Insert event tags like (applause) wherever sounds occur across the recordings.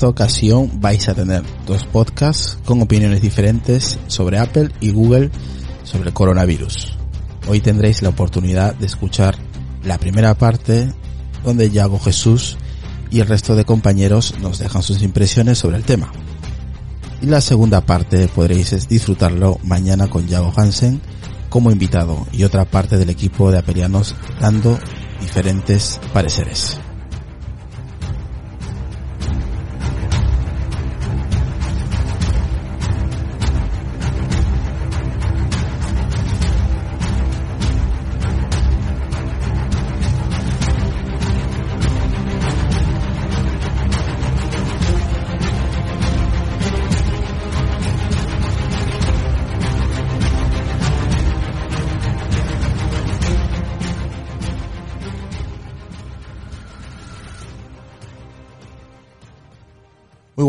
Esta ocasión vais a tener dos podcasts con opiniones diferentes sobre Apple y Google sobre el coronavirus. Hoy tendréis la oportunidad de escuchar la primera parte donde Yago Jesús y el resto de compañeros nos dejan sus impresiones sobre el tema. Y la segunda parte podréis disfrutarlo mañana con Yago Hansen como invitado y otra parte del equipo de apelianos dando diferentes pareceres.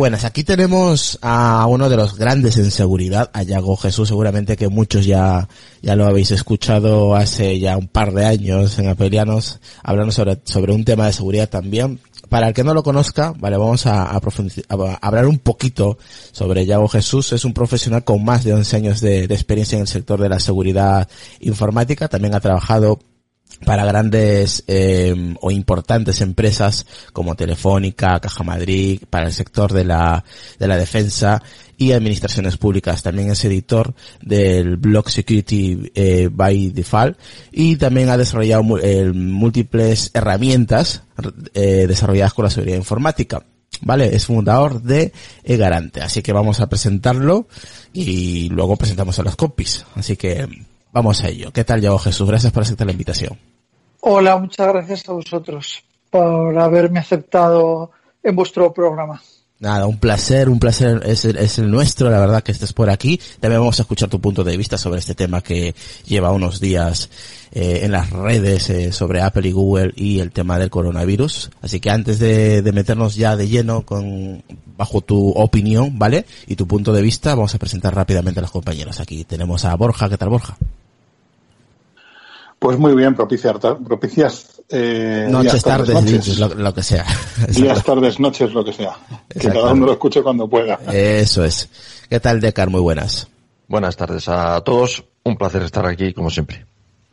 Buenas, aquí tenemos a uno de los grandes en seguridad, a Yago Jesús, seguramente que muchos ya, ya lo habéis escuchado hace ya un par de años en Apelianos, hablando sobre, sobre un tema de seguridad también. Para el que no lo conozca, vale, vamos a, a, a hablar un poquito sobre Yago Jesús. Es un profesional con más de 11 años de, de experiencia en el sector de la seguridad informática. También ha trabajado para grandes eh, o importantes empresas como Telefónica, Caja Madrid, para el sector de la, de la defensa y administraciones públicas. También es editor del blog Security eh, by Default y también ha desarrollado eh, múltiples herramientas eh, desarrolladas con la seguridad informática. ¿Vale? Es fundador de eGarante. Así que vamos a presentarlo y luego presentamos a los compis. Así que Vamos a ello. ¿Qué tal, Yago Jesús? Gracias por aceptar la invitación. Hola, muchas gracias a vosotros por haberme aceptado en vuestro programa. Nada, un placer, un placer es el, es el nuestro, la verdad que estés por aquí. También vamos a escuchar tu punto de vista sobre este tema que lleva unos días eh, en las redes eh, sobre Apple y Google y el tema del coronavirus. Así que antes de, de meternos ya de lleno con bajo tu opinión, ¿vale? Y tu punto de vista, vamos a presentar rápidamente a los compañeros. Aquí tenemos a Borja. ¿Qué tal, Borja? Pues muy bien, propiciar, propicias eh, noches, días, tardes, tardes noches, lo, lo, que sea. (laughs) Días, tardes, noches, lo que sea. Que cada uno lo escuche cuando pueda. Eso es. ¿Qué tal, Decar? Muy buenas. Buenas tardes a todos. Un placer estar aquí, como siempre.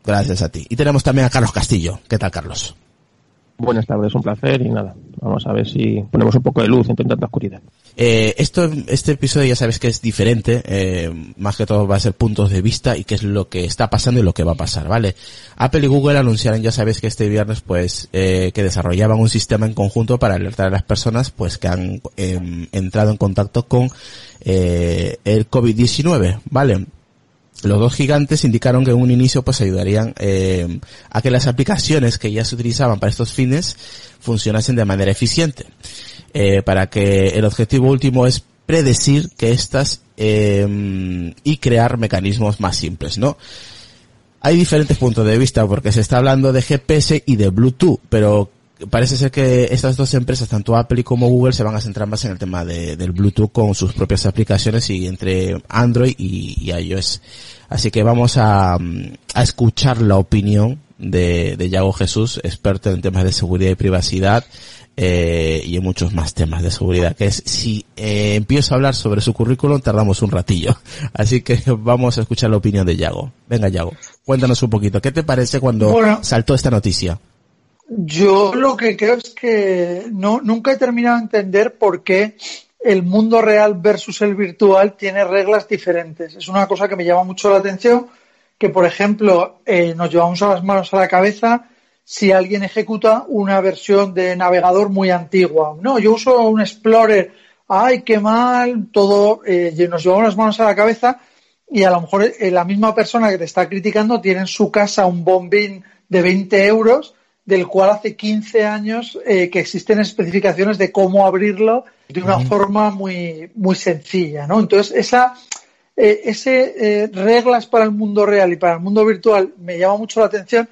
Gracias a ti. Y tenemos también a Carlos Castillo. ¿Qué tal, Carlos? Buenas tardes, un placer y nada, vamos a ver si ponemos un poco de luz entre tanta oscuridad. Eh, esto, este episodio ya sabes que es diferente, eh, más que todo va a ser puntos de vista y qué es lo que está pasando y lo que va a pasar, ¿vale? Apple y Google anunciaron, ya sabes que este viernes, pues, eh, que desarrollaban un sistema en conjunto para alertar a las personas, pues, que han eh, entrado en contacto con eh, el COVID-19, ¿vale? los dos gigantes indicaron que en un inicio pues ayudarían eh, a que las aplicaciones que ya se utilizaban para estos fines funcionasen de manera eficiente. Eh, para que el objetivo último es predecir que estas eh, y crear mecanismos más simples, ¿no? Hay diferentes puntos de vista porque se está hablando de GPS y de Bluetooth, pero parece ser que estas dos empresas, tanto Apple como Google, se van a centrar más en el tema de, del Bluetooth con sus propias aplicaciones y entre Android y, y iOS. Así que vamos a, a escuchar la opinión de, de Yago Jesús, experto en temas de seguridad y privacidad, eh, y en muchos más temas de seguridad, que es, si eh, empiezo a hablar sobre su currículum, tardamos un ratillo. (laughs) Así que vamos a escuchar la opinión de Yago. Venga, Yago, cuéntanos un poquito, ¿qué te parece cuando bueno, saltó esta noticia? Yo lo que creo es que no, nunca he terminado de entender por qué el mundo real versus el virtual tiene reglas diferentes. Es una cosa que me llama mucho la atención, que por ejemplo eh, nos llevamos a las manos a la cabeza si alguien ejecuta una versión de navegador muy antigua. No, yo uso un Explorer, ay, qué mal, todo, eh, nos llevamos las manos a la cabeza y a lo mejor eh, la misma persona que te está criticando tiene en su casa un bombín de 20 euros del cual hace 15 años eh, que existen especificaciones de cómo abrirlo de una forma muy, muy sencilla, ¿no? Entonces, esa, eh, ese reglas para el mundo real y para el mundo virtual me llama mucho la atención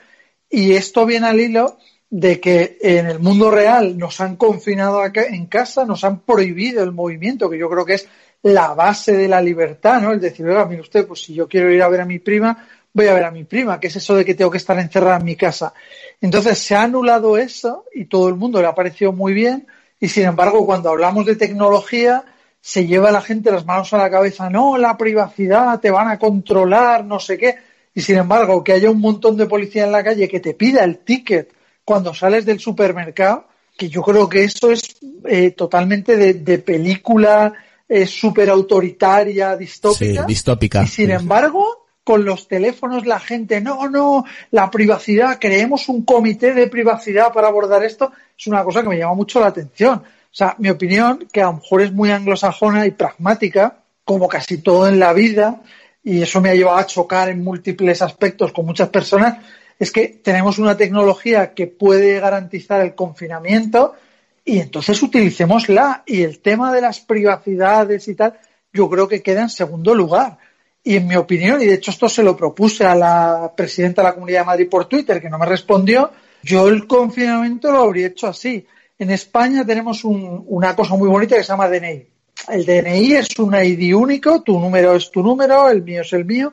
y esto viene al hilo de que en el mundo real nos han confinado en casa, nos han prohibido el movimiento, que yo creo que es la base de la libertad, ¿no? El decir, oiga, mire usted, pues si yo quiero ir a ver a mi prima, voy a ver a mi prima, que es eso de que tengo que estar encerrada en mi casa. Entonces se ha anulado eso y todo el mundo le ha parecido muy bien y sin embargo cuando hablamos de tecnología se lleva la gente las manos a la cabeza, no, la privacidad, te van a controlar, no sé qué. Y sin embargo, que haya un montón de policía en la calle que te pida el ticket cuando sales del supermercado, que yo creo que eso es eh, totalmente de, película eh, súper autoritaria, distópica. Sí, distópica. Y sin embargo, con los teléfonos la gente, no, no, la privacidad, creemos un comité de privacidad para abordar esto, es una cosa que me llama mucho la atención. O sea, mi opinión, que a lo mejor es muy anglosajona y pragmática, como casi todo en la vida, y eso me ha llevado a chocar en múltiples aspectos con muchas personas, es que tenemos una tecnología que puede garantizar el confinamiento y entonces utilicémosla. Y el tema de las privacidades y tal, yo creo que queda en segundo lugar. Y en mi opinión, y de hecho esto se lo propuse a la presidenta de la Comunidad de Madrid por Twitter, que no me respondió, yo el confinamiento lo habría hecho así. En España tenemos una cosa muy bonita que se llama DNI el DNI es un ID único, tu número es tu número, el mío es el mío.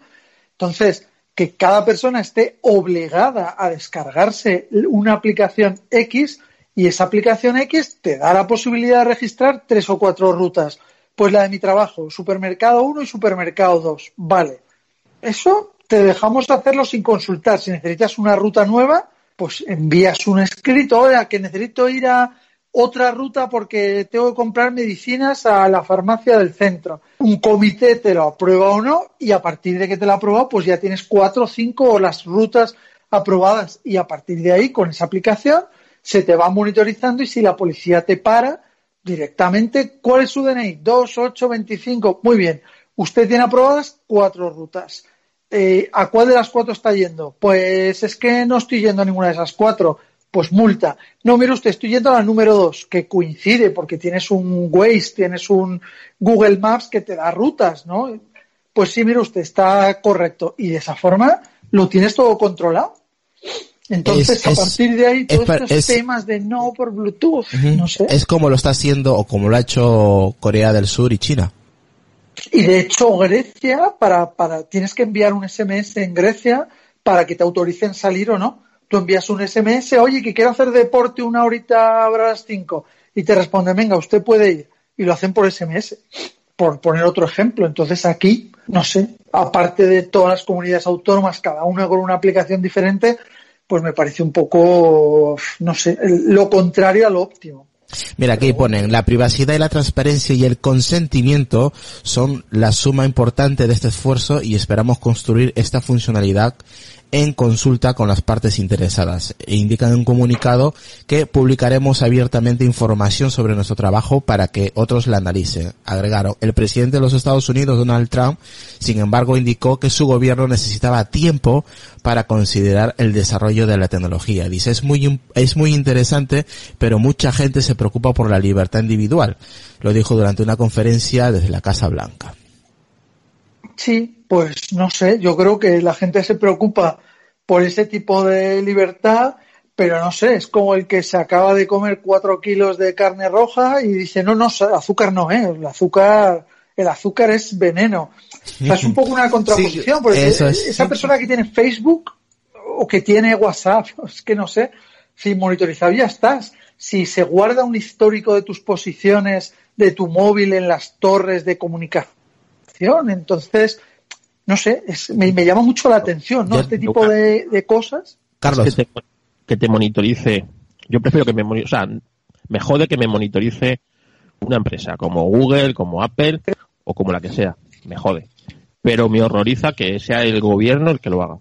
Entonces, que cada persona esté obligada a descargarse una aplicación X y esa aplicación X te da la posibilidad de registrar tres o cuatro rutas. Pues la de mi trabajo, supermercado 1 y supermercado 2. Vale. Eso te dejamos hacerlo sin consultar. Si necesitas una ruta nueva, pues envías un escrito, oiga, que necesito ir a otra ruta porque tengo que comprar medicinas a la farmacia del centro. Un comité te lo aprueba o no y a partir de que te lo aprueba pues ya tienes cuatro o cinco o las rutas aprobadas y a partir de ahí con esa aplicación se te va monitorizando y si la policía te para directamente, ¿cuál es su DNI? 2825. Muy bien. Usted tiene aprobadas cuatro rutas. Eh, ¿A cuál de las cuatro está yendo? Pues es que no estoy yendo a ninguna de esas cuatro pues multa. No, mire usted, estoy yendo a la número dos, que coincide porque tienes un Waze, tienes un Google Maps que te da rutas, ¿no? Pues sí, mire usted, está correcto. Y de esa forma lo tienes todo controlado. Entonces, a partir de ahí, todos estos temas de no por Bluetooth, no sé. Es como lo está haciendo o como lo ha hecho Corea del Sur y China. Y de hecho, Grecia, para, para, tienes que enviar un SMS en Grecia para que te autoricen salir o no tú envías un SMS, oye, que quiero hacer deporte una horita a las 5 y te responde, venga, usted puede ir. Y lo hacen por SMS, por poner otro ejemplo. Entonces aquí, no sé, aparte de todas las comunidades autónomas, cada una con una aplicación diferente, pues me parece un poco, no sé, lo contrario a lo óptimo. Mira, aquí ponen, la privacidad y la transparencia y el consentimiento son la suma importante de este esfuerzo y esperamos construir esta funcionalidad en consulta con las partes interesadas e indican en un comunicado que publicaremos abiertamente información sobre nuestro trabajo para que otros la analicen. Agregaron, el presidente de los Estados Unidos, Donald Trump, sin embargo, indicó que su gobierno necesitaba tiempo para considerar el desarrollo de la tecnología. Dice, es muy, es muy interesante, pero mucha gente se preocupa por la libertad individual. Lo dijo durante una conferencia desde la Casa Blanca. Sí, pues no sé, yo creo que la gente se preocupa por ese tipo de libertad, pero no sé, es como el que se acaba de comer cuatro kilos de carne roja y dice, no, no, azúcar no es, el azúcar, el azúcar es veneno. O sea, es un poco una contraposición, porque esa persona que tiene Facebook o que tiene WhatsApp, (laughs) es que no sé, si monitorizado ya estás. Si se guarda un histórico de tus posiciones de tu móvil en las torres de comunicación, entonces, no sé, me, llama mucho la atención, ¿no? este tipo de, cosas. Carlos. Que te, monitorice. Yo prefiero que me o sea, me jode que me monitorice una empresa como Google, como Apple o como la que sea. Me jode. Pero me horroriza que sea el gobierno el que lo haga.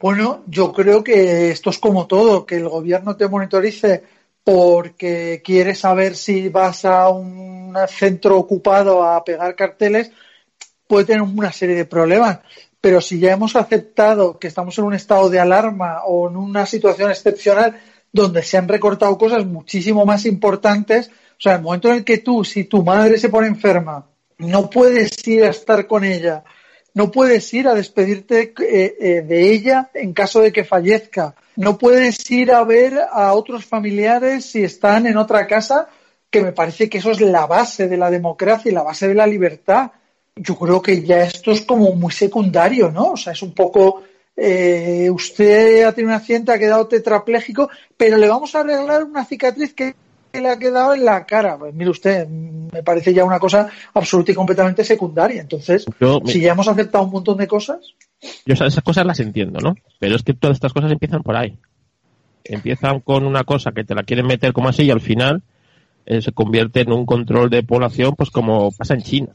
Bueno, yo creo que esto es como todo, que el gobierno te monitorice porque quiere saber si vas a un centro ocupado a pegar carteles, puede tener una serie de problemas. Pero si ya hemos aceptado que estamos en un estado de alarma o en una situación excepcional donde se han recortado cosas muchísimo más importantes, o sea, el momento en el que tú, si tu madre se pone enferma, no puedes ir a estar con ella, no puedes ir a despedirte eh, eh, de ella en caso de que fallezca, no puedes ir a ver a otros familiares si están en otra casa, que me parece que eso es la base de la democracia y la base de la libertad. Yo creo que ya esto es como muy secundario, ¿no? O sea, es un poco, eh, usted ha tenido un accidente, ha quedado tetrapléjico, pero le vamos a arreglar una cicatriz que le ha quedado en la cara. Pues mire usted, me parece ya una cosa absoluta y completamente secundaria. Entonces, si ya hemos aceptado un montón de cosas. Yo esas cosas las entiendo, ¿no? Pero es que todas estas cosas empiezan por ahí. Empiezan con una cosa que te la quieren meter como así y al final eh, se convierte en un control de población, pues como pasa en China.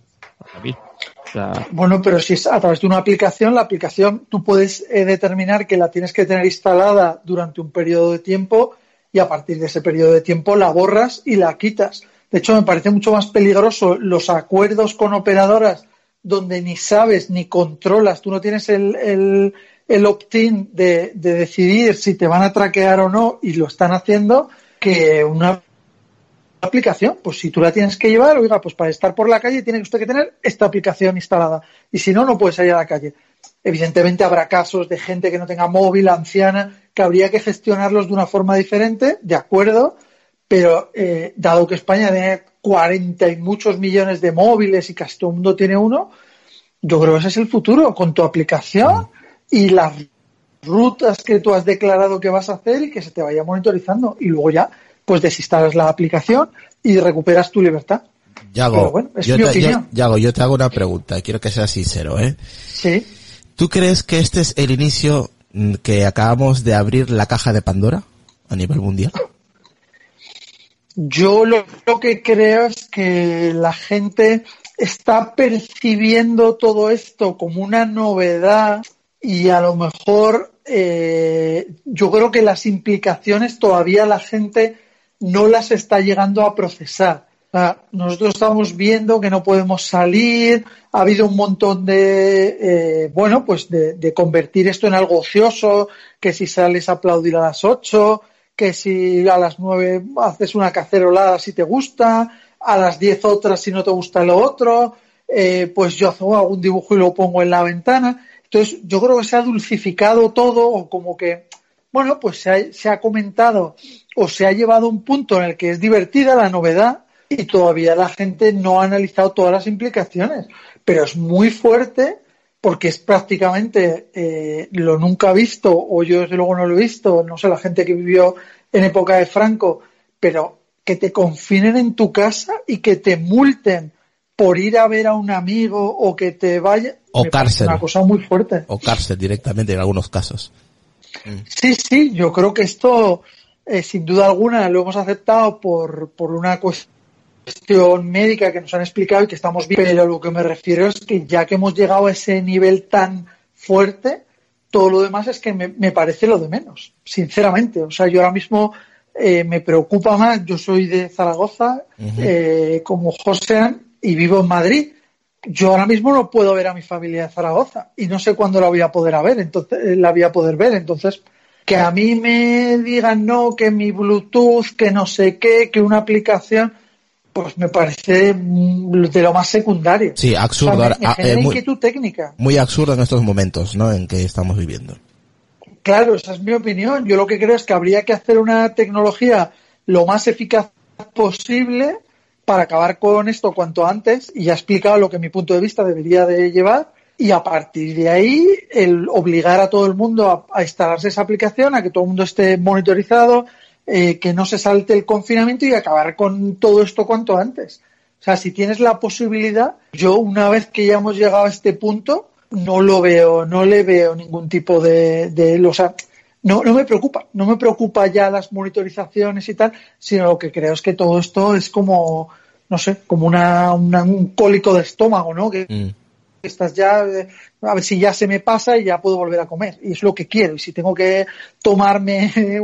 Bueno, pero si es a través de una aplicación, la aplicación tú puedes eh, determinar que la tienes que tener instalada durante un periodo de tiempo y a partir de ese periodo de tiempo la borras y la quitas. De hecho, me parece mucho más peligroso los acuerdos con operadoras donde ni sabes ni controlas, tú no tienes el, el, opt-in de, decidir si te van a traquear o no y lo están haciendo, que una aplicación. Pues si tú la tienes que llevar, oiga, pues para estar por la calle tiene usted que tener esta aplicación instalada. Y si no, no puede salir a la calle. Evidentemente habrá casos de gente que no tenga móvil, anciana, que habría que gestionarlos de una forma diferente, de acuerdo, pero eh, dado que España tiene 40 y muchos millones de móviles y casi todo el mundo tiene uno, yo creo que ese es el futuro, con tu aplicación y las rutas que tú has declarado que vas a hacer y que se te vaya monitorizando. Y luego ya, pues desinstalas la aplicación y recuperas tu libertad. Yago, yo, te, yo te hago una pregunta, quiero que seas sincero, ¿eh? Sí. ¿Tú crees que este es el inicio Mm, que acabamos de abrir la caja de Pandora a nivel mundial? Yo lo, que creo es que la gente está percibiendo todo esto como una novedad y a lo mejor eh, yo creo que las implicaciones todavía la gente no las está llegando a procesar nosotros estamos viendo que no podemos salir, ha habido un montón de, eh, bueno, pues de, convertir esto en algo ocioso, que si sales a aplaudir a las 8, que si a las 9 haces una cacerolada si te gusta, a las 10 otras si no te gusta lo otro, eh, pues yo hago algún dibujo y lo pongo en la ventana. Entonces, yo creo que se ha dulcificado todo, o como que, bueno, pues se ha, se ha comentado o se ha llevado a un punto en el que es divertida la novedad, y todavía la gente no ha analizado todas las implicaciones. Pero es muy fuerte porque es prácticamente eh, lo nunca visto, o yo desde luego no lo he visto, no sé, la gente que vivió en época de Franco, pero que te confinen en tu casa y que te multen por ir a ver a un amigo o que te vaya. O cárcel. Una cosa muy fuerte. O cárcel directamente en algunos casos. Sí, sí, yo creo que esto, eh, sin duda alguna, lo hemos aceptado por, por una cuestión médica que nos han explicado y que estamos bien, pero lo que me refiero es que ya que hemos llegado a ese nivel tan fuerte, todo lo demás es que me, parece lo de menos, sinceramente. O sea, yo ahora mismo eh, me preocupa más, yo soy de Zaragoza, eh, como Josean, y vivo en Madrid. Yo ahora mismo no puedo ver a mi familia de Zaragoza y no sé cuándo la voy a poder ver, entonces eh, la voy a poder ver, entonces que a mí me digan no, que mi Bluetooth, que no sé qué, que una aplicación, pues me parece de lo más secundario. Sí, absurdo. Eh, muy, técnica. Muy absurdo en estos momentos, ¿no? En que estamos viviendo. Claro, esa es mi opinión. Yo lo que creo es que habría que hacer una tecnología lo más eficaz posible para acabar con esto cuanto antes y ya he explicado lo que mi punto de vista debería de llevar y a partir de ahí el obligar a todo el mundo a, instalarse esa aplicación, a que todo el mundo esté monitorizado, eh, que no se salte el confinamiento y acabar con todo esto cuanto antes. O sea, si tienes la posibilidad, yo una vez que ya hemos llegado a este punto, no lo veo, no le veo ningún tipo de, de o sea, no, no me preocupa, no me preocupa ya las monitorizaciones y tal, sino lo que creo es que todo esto es como, no sé, como una, un cólico de estómago, ¿no? Que, mm. Estás ya, eh, a ver si ya se me pasa y ya puedo volver a comer. Y es lo que quiero. Y si tengo que tomarme (laughs)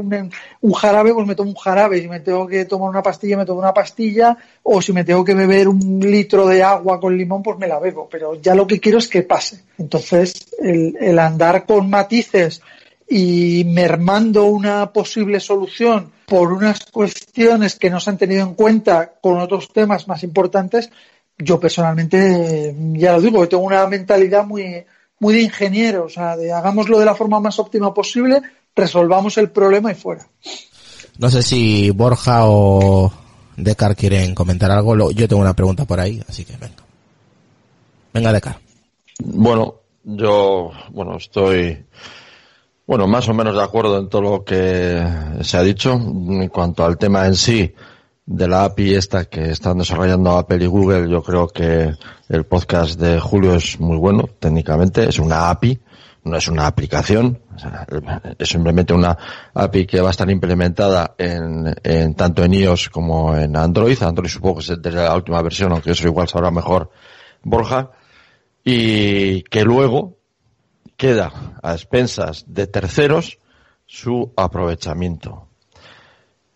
un, jarabe, pues me tomo un jarabe. Si me tengo que tomar una pastilla, me tomo una pastilla. O si me tengo que beber un litro de agua con limón, pues me la bebo. Pero ya lo que quiero es que pase. Entonces, el andar con matices y mermando una posible solución por unas cuestiones que no se han tenido en cuenta con otros temas más importantes, yo personalmente, ya lo digo, tengo una mentalidad muy, muy de ingeniero, o sea, de hagámoslo de la forma más óptima posible, resolvamos el problema y fuera. No sé si Borja o Decar quieren comentar algo. Yo tengo una pregunta por ahí, así que venga. Venga, Decar. Bueno, yo, bueno, estoy, bueno, más o menos de acuerdo en todo lo que se ha dicho. En cuanto al tema en sí, de la API esta que están desarrollando Apple y Google, yo creo que el podcast de Julio es muy bueno técnicamente, es una API, no es una aplicación, es simplemente una API que va a estar implementada en, en tanto en iOS como en Android. Android supongo que es de la última versión, aunque eso igual sabrá mejor Borja. Y que luego queda a expensas de terceros su aprovechamiento.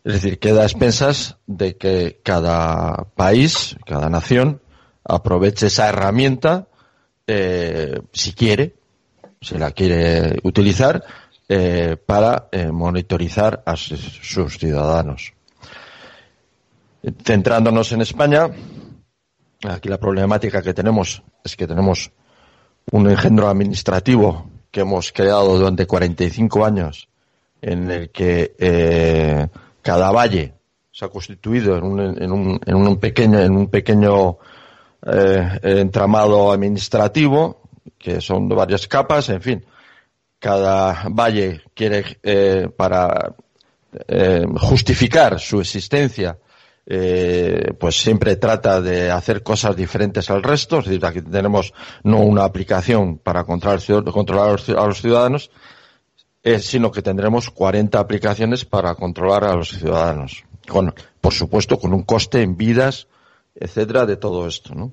Es decir, queda a expensas de que cada país, cada nación, aproveche esa herramienta eh, si quiere, si la quiere utilizar, eh, para eh, monitorizar a sus ciudadanos. Centrándonos en España, aquí la problemática que tenemos es que tenemos un engendro administrativo que hemos creado durante 45 años en el que cada valle se ha constituido en un, en un, en un pequeño, en un pequeño eh, entramado administrativo, que son varias capas, en fin. Cada valle quiere, eh, para eh, justificar su existencia, pues siempre trata de hacer cosas diferentes al resto. Es decir, aquí tenemos no una aplicación para controlar, controlar a los ciudadanos, eh, sino que tendremos 40 aplicaciones para controlar a los ciudadanos. Con, por supuesto, con un coste en vidas, etcétera, de todo esto, ¿no?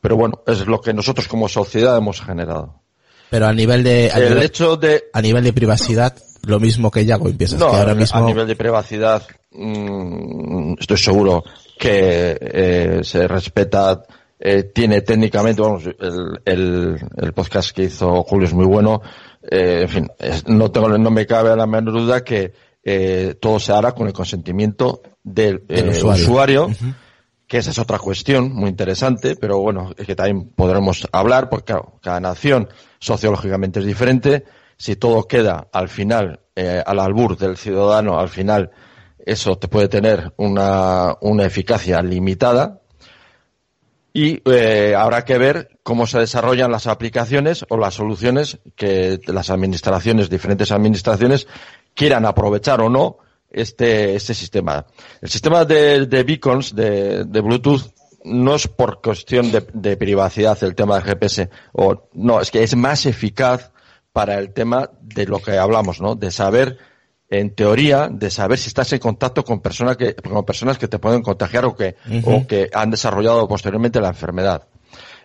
Pero bueno, es lo que nosotros como sociedad hemos generado. Pero a nivel de, a El nivel, hecho de, a nivel de privacidad, lo mismo que Yago empiezas, no, que ahora a mismo, nivel de privacidad, mm, estoy seguro que eh, se respeta, eh, tiene técnicamente, vamos, el, el, el podcast que hizo Julio es muy bueno, eh, en fin, no tengo, no me cabe la menor duda que eh, todo se hará con el consentimiento del, eh, usuario. que esa es otra cuestión muy interesante, pero bueno, es que también podremos hablar, porque claro, cada nación sociológicamente es diferente, si todo queda al final, eh, al albur del ciudadano, al final, eso te puede tener una, una eficacia limitada, y eh, habrá que ver cómo se desarrollan las aplicaciones o las soluciones que las administraciones, diferentes administraciones, quieran aprovechar o no este, este sistema. El sistema de, de beacons de, de Bluetooth no es por cuestión de, de privacidad el tema del GPS, o no, es que es más eficaz para el tema de lo que hablamos, ¿no? De saber, en teoría, de saber si estás en contacto con personas que, con personas que te pueden contagiar o que, o que han desarrollado posteriormente la enfermedad.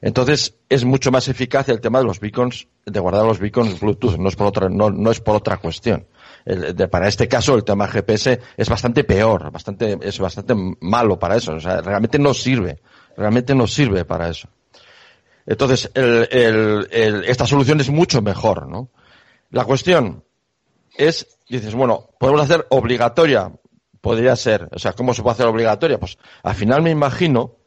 Entonces, es mucho más eficaz el tema de los beacons, de guardar los beacons Bluetooth, no es por otra, no, no es por otra cuestión. El- de- para este caso, el tema GPS es bastante peor, bastante, es bastante malo para eso. O sea, realmente no sirve, realmente no sirve para eso. Entonces, el- el- el- esta solución es mucho mejor, ¿no? La cuestión es, dices, bueno, podemos hacer obligatoria, podría ser, o sea, ¿cómo se puede hacer obligatoria? Pues al final me imagino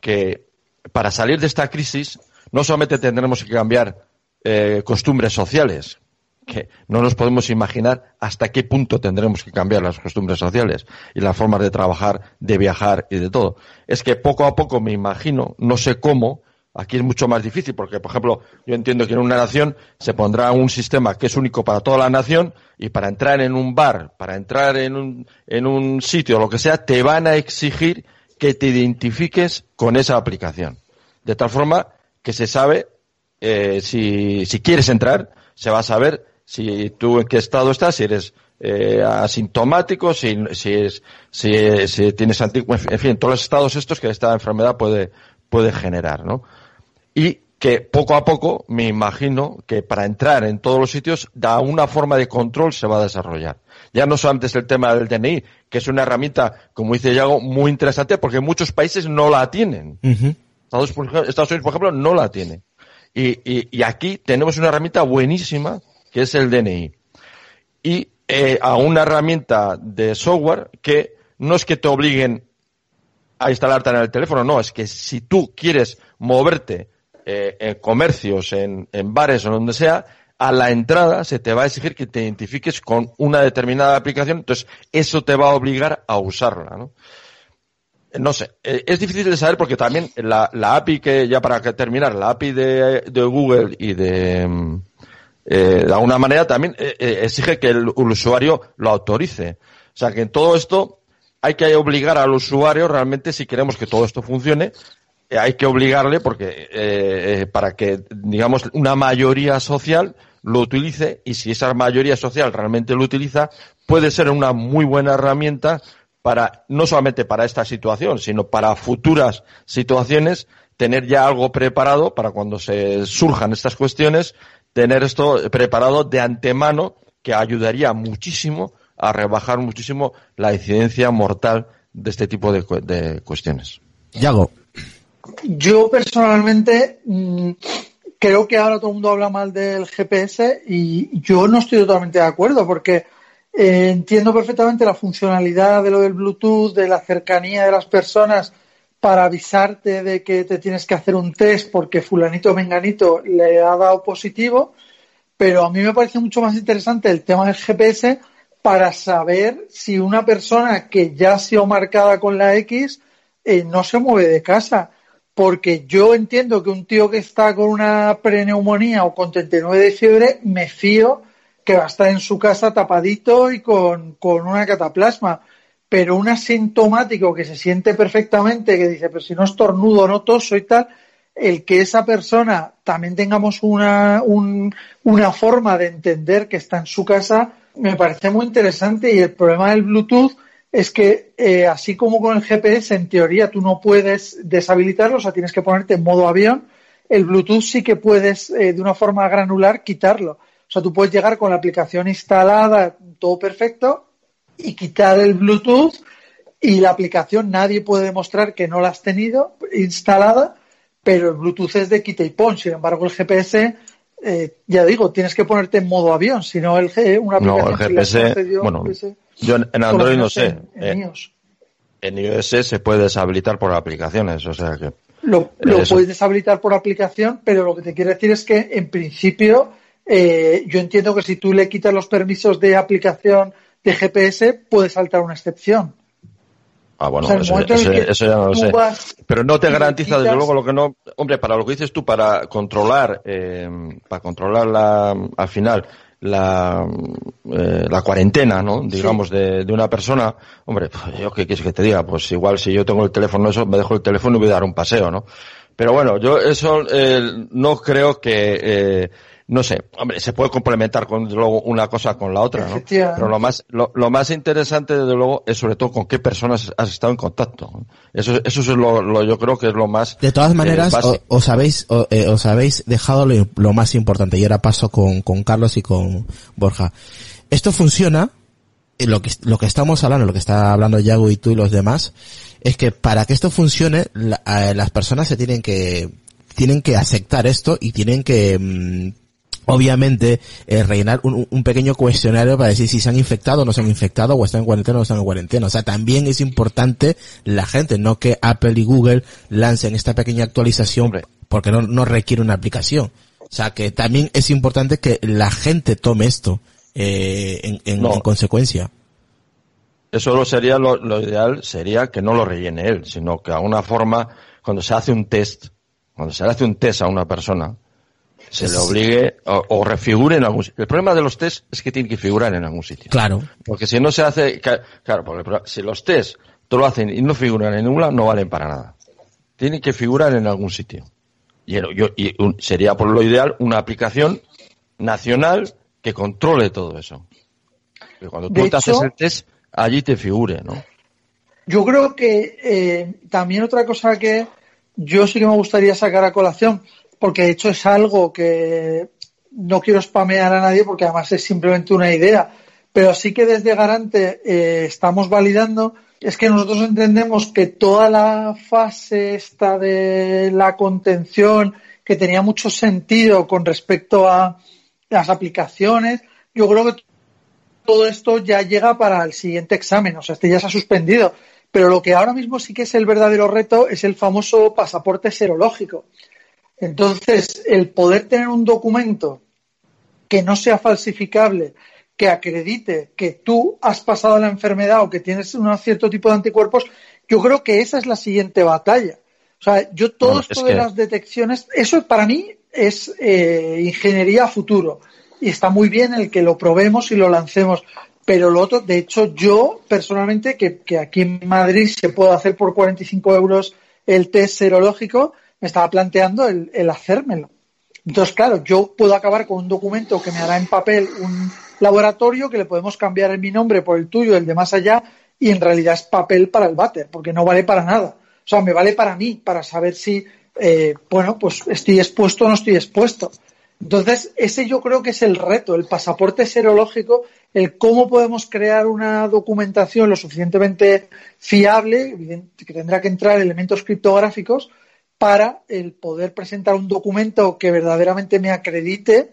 que para salir de esta crisis no solamente tendremos que cambiar eh, costumbres sociales, que no nos podemos imaginar hasta qué punto tendremos que cambiar las costumbres sociales y las formas de trabajar, de viajar y de todo. Es que poco a poco me imagino, no sé cómo, aquí es mucho más difícil porque, por ejemplo, yo entiendo que en una nación se pondrá un sistema que es único para toda la nación y para entrar en un bar, para entrar en un, en un sitio, lo que sea, te van a exigir que te identifiques con esa aplicación. De tal forma que se sabe eh, si, si quieres entrar, se va a saber si tú en qué estado estás, si eres eh, asintomático, si, si, es, si, si tienes anti, en fin, todos los estados estos que esta enfermedad puede, puede generar, ¿no? Y que poco a poco, me imagino que para entrar en todos los sitios, da una forma de control se va a desarrollar. Ya no solamente es el tema del DNI, que es una herramienta, como dice Yago, muy interesante porque muchos países no la tienen. Estados, Unidos, por ejemplo, no la tiene. Y, y, aquí tenemos una herramienta buenísima, que es el DNI. Y eh, a una herramienta de software que no es que te obliguen a instalarte en el teléfono, no, es que si tú quieres moverte eh, en comercios, en, bares o donde sea, a la entrada se te va a exigir que te identifiques con una determinada aplicación, entonces eso te va a obligar a usarla, ¿no? No sé, eh, es difícil de saber porque también la, API que, ya para terminar, la API de, Google y de, mm, eh, de alguna manera también exige que el, usuario lo autorice. O sea que en todo esto hay que obligar al usuario realmente si queremos que todo esto funcione eh, hay que obligarle porque eh, eh, para que digamos una mayoría social lo utilice y si esa mayoría social realmente lo utiliza puede ser una muy buena herramienta para no solamente para esta situación sino para futuras situaciones tener ya algo preparado para cuando se surjan estas cuestiones tener esto preparado de antemano que ayudaría muchísimo a rebajar muchísimo la incidencia mortal de este tipo de, de cuestiones. Yago. Yo personalmente mm, creo que ahora todo el mundo habla mal del GPS y yo no estoy totalmente de acuerdo porque eh, entiendo perfectamente la funcionalidad de lo del Bluetooth, de la cercanía de las personas para avisarte de que te tienes que hacer un test porque fulanito menganito le ha dado positivo, pero a mí me parece mucho más interesante el tema del GPS para saber si una persona que ya ha sido marcada con la X eh, no se mueve de casa porque yo entiendo que un tío que está con una preneumonía o con 39 de fiebre, me fío que va a estar en su casa tapadito y con, una cataplasma. Pero un asintomático que se siente perfectamente, que dice, pero si no estornudo, no toso y tal, el que esa persona también tengamos una, una forma de entender que está en su casa, me parece muy interesante. Y el problema del Bluetooth es que eh, así como con el GPS, en teoría tú no puedes deshabilitarlo, o sea, tienes que ponerte en modo avión. El Bluetooth sí que puedes, eh, de una forma granular, quitarlo. O sea, tú puedes llegar con la aplicación instalada, todo perfecto, y quitar el Bluetooth y la aplicación nadie puede demostrar que no la has tenido instalada, pero el Bluetooth es de quita y pon. Sin embargo, el GPS, eh, ya digo, tienes que ponerte en modo avión, si no el, una aplicación... No, el GPS, bueno, yo en Android no sé. En, iOS se puede deshabilitar por aplicaciones, o sea que. Lo, puedes deshabilitar por aplicación, pero lo que te quiero decir es que en principio eh, yo entiendo que si tú le quitas los permisos de aplicación de GPS puede saltar una excepción. Ah, bueno, eso, ya no lo sé. Pero no te garantiza, desde luego, lo que no. Hombre, para lo que dices tú, para controlar, eh, para controlar la, al final la, eh, la cuarentena, ¿no? Digamos, de, de, una persona, hombre, pues, yo qué quieres que te diga, pues igual si yo tengo el teléfono, eso, me dejo el teléfono y voy a dar un paseo, ¿no? Pero bueno, yo eso eh, no creo que, eh, no sé, hombre, se puede complementar con luego una cosa con la otra, ¿no? Pero lo más, lo, lo, más interesante, desde luego, es sobre todo con qué personas has estado en contacto. Eso, eso es lo, lo yo creo que es lo más. De todas maneras, eh, os habéis, eh, os habéis dejado lo, más importante, y ahora paso con, con Carlos y con Borja. Esto funciona, lo que, lo que estamos hablando, lo que está hablando Yago y tú y los demás, es que para que esto funcione, eh, las personas se tienen que, tienen que aceptar esto y tienen que, mm, obviamente eh, rellenar un, un, pequeño cuestionario para decir si se han infectado o no se han infectado o están en cuarentena o no están en cuarentena. O sea, también es importante la gente, no que Apple y Google lancen esta pequeña actualización porque no, no requiere una aplicación. O sea, que también es importante que la gente tome esto eh, en, en, consecuencia. Eso lo sería lo, lo ideal sería que no lo rellene él, sino que a una forma cuando se hace un test, cuando se le hace un test a una persona, se le obligue o, refigure en algún sitio. El problema de los test es que tiene que figurar en algún sitio. Claro. Porque si no se hace, claro, porque si los test todo lo hacen y no figuran en ninguna, no valen para nada. Tienen que figurar en algún sitio. Y, yo, y sería por lo ideal una aplicación nacional que controle todo eso. Que cuando tú te haces el test, allí te figure, ¿no? Yo creo que eh, también otra cosa que yo sí que me gustaría sacar a colación, porque de hecho es algo que no quiero spamear a nadie porque además es simplemente una idea, pero sí que desde Garante eh, estamos validando es que nosotros entendemos que toda la fase esta de la contención que tenía mucho sentido con respecto a las aplicaciones, yo creo que todo esto ya llega para el siguiente examen, o sea, este ya se ha suspendido. Pero lo que ahora mismo sí que es el verdadero reto es el famoso pasaporte serológico. Entonces, el poder tener un documento que no sea falsificable, que acredite que tú has pasado la enfermedad o que tienes un cierto tipo de anticuerpos, yo creo que esa es la siguiente batalla. O sea, yo todo esto de las detecciones, eso para mí es eh, ingeniería futuro. Y está muy bien el que lo probemos y lo lancemos. Pero lo otro, de hecho, yo personalmente, que, que aquí en Madrid se puede hacer por 45 euros el test serológico, me estaba planteando el, el hacérmelo. Entonces, claro, yo puedo acabar con un documento que me hará en papel un laboratorio que le podemos cambiar en mi nombre por el tuyo, el de más allá, y en realidad es papel para el váter, porque no vale para nada. O sea, me vale para mí, para saber si, eh, bueno, pues estoy expuesto o no estoy expuesto. Entonces, ese yo creo que es el reto, el pasaporte serológico, el cómo podemos crear una documentación lo suficientemente fiable, que tendrá que entrar elementos criptográficos, para el poder presentar un documento que verdaderamente me acredite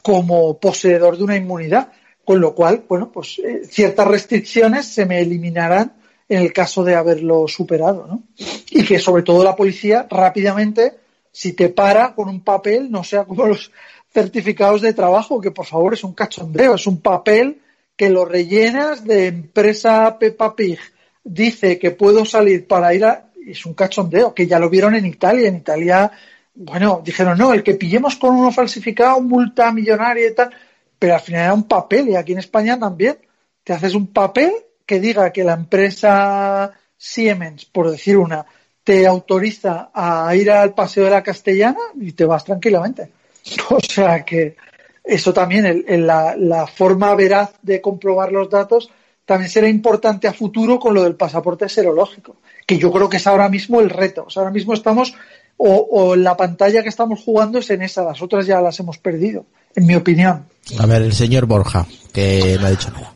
como poseedor de una inmunidad. Con lo cual, bueno, pues eh, ciertas restricciones se me eliminarán en el caso de haberlo superado, ¿no? Y que sobre todo la policía rápidamente, si te para con un papel, no sea como los certificados de trabajo, que por favor es un cachondeo, es un papel que lo rellenas de empresa Peppa Pig, dice que puedo salir para ir a, es un cachondeo, que ya lo vieron en Italia. En Italia, bueno, dijeron, no, el que pillemos con uno falsificado, multa millonaria y tal, pero al final era un papel y aquí en España también. Te haces un papel que diga que la empresa Siemens, por decir una, te autoriza a ir al Paseo de la Castellana y te vas tranquilamente. (laughs) O sea que eso también, la, la forma veraz de comprobar los datos, también será importante a futuro con lo del pasaporte serológico que yo creo que es ahora mismo el reto. O sea, ahora mismo estamos, o, la pantalla que estamos jugando es en esa, las otras ya las hemos perdido, en mi opinión. A ver, el señor Borja, que no ha dicho nada.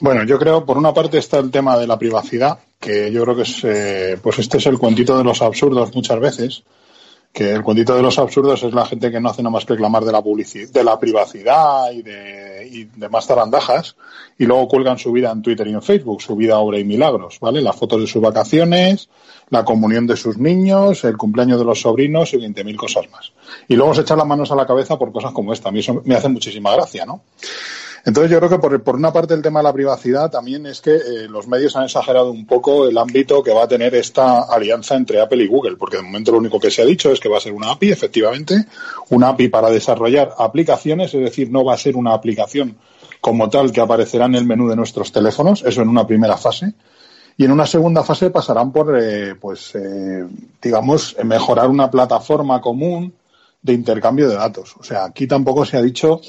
Bueno, yo creo, por una parte está el tema de la privacidad, que yo creo que es, eh, pues este es el cuentito de los absurdos muchas veces, que el cuentito de los absurdos es la gente que no hace nada más que reclamar de la publicidad, de la privacidad y de, y de más tarandajas, y luego cuelgan su vida en Twitter y en Facebook, su vida, obra y milagros, ¿vale? Las fotos de sus vacaciones, la comunión de sus niños, el cumpleaños de los sobrinos y 20.000 cosas más. Y luego se echan las manos a la cabeza por cosas como esta. A mí eso me hace muchísima gracia, ¿no? Entonces yo creo que por, una parte el tema de la privacidad también es que eh, los medios han exagerado un poco el ámbito que va a tener esta alianza entre Apple y Google, porque de momento lo único que se ha dicho es que va a ser una API, efectivamente, una API para desarrollar aplicaciones, es decir, no va a ser una aplicación como tal que aparecerá en el menú de nuestros teléfonos, eso en una primera fase. Y en una segunda fase pasarán por, eh, pues, eh, digamos, mejorar una plataforma común de intercambio de datos. O sea, aquí tampoco se ha dicho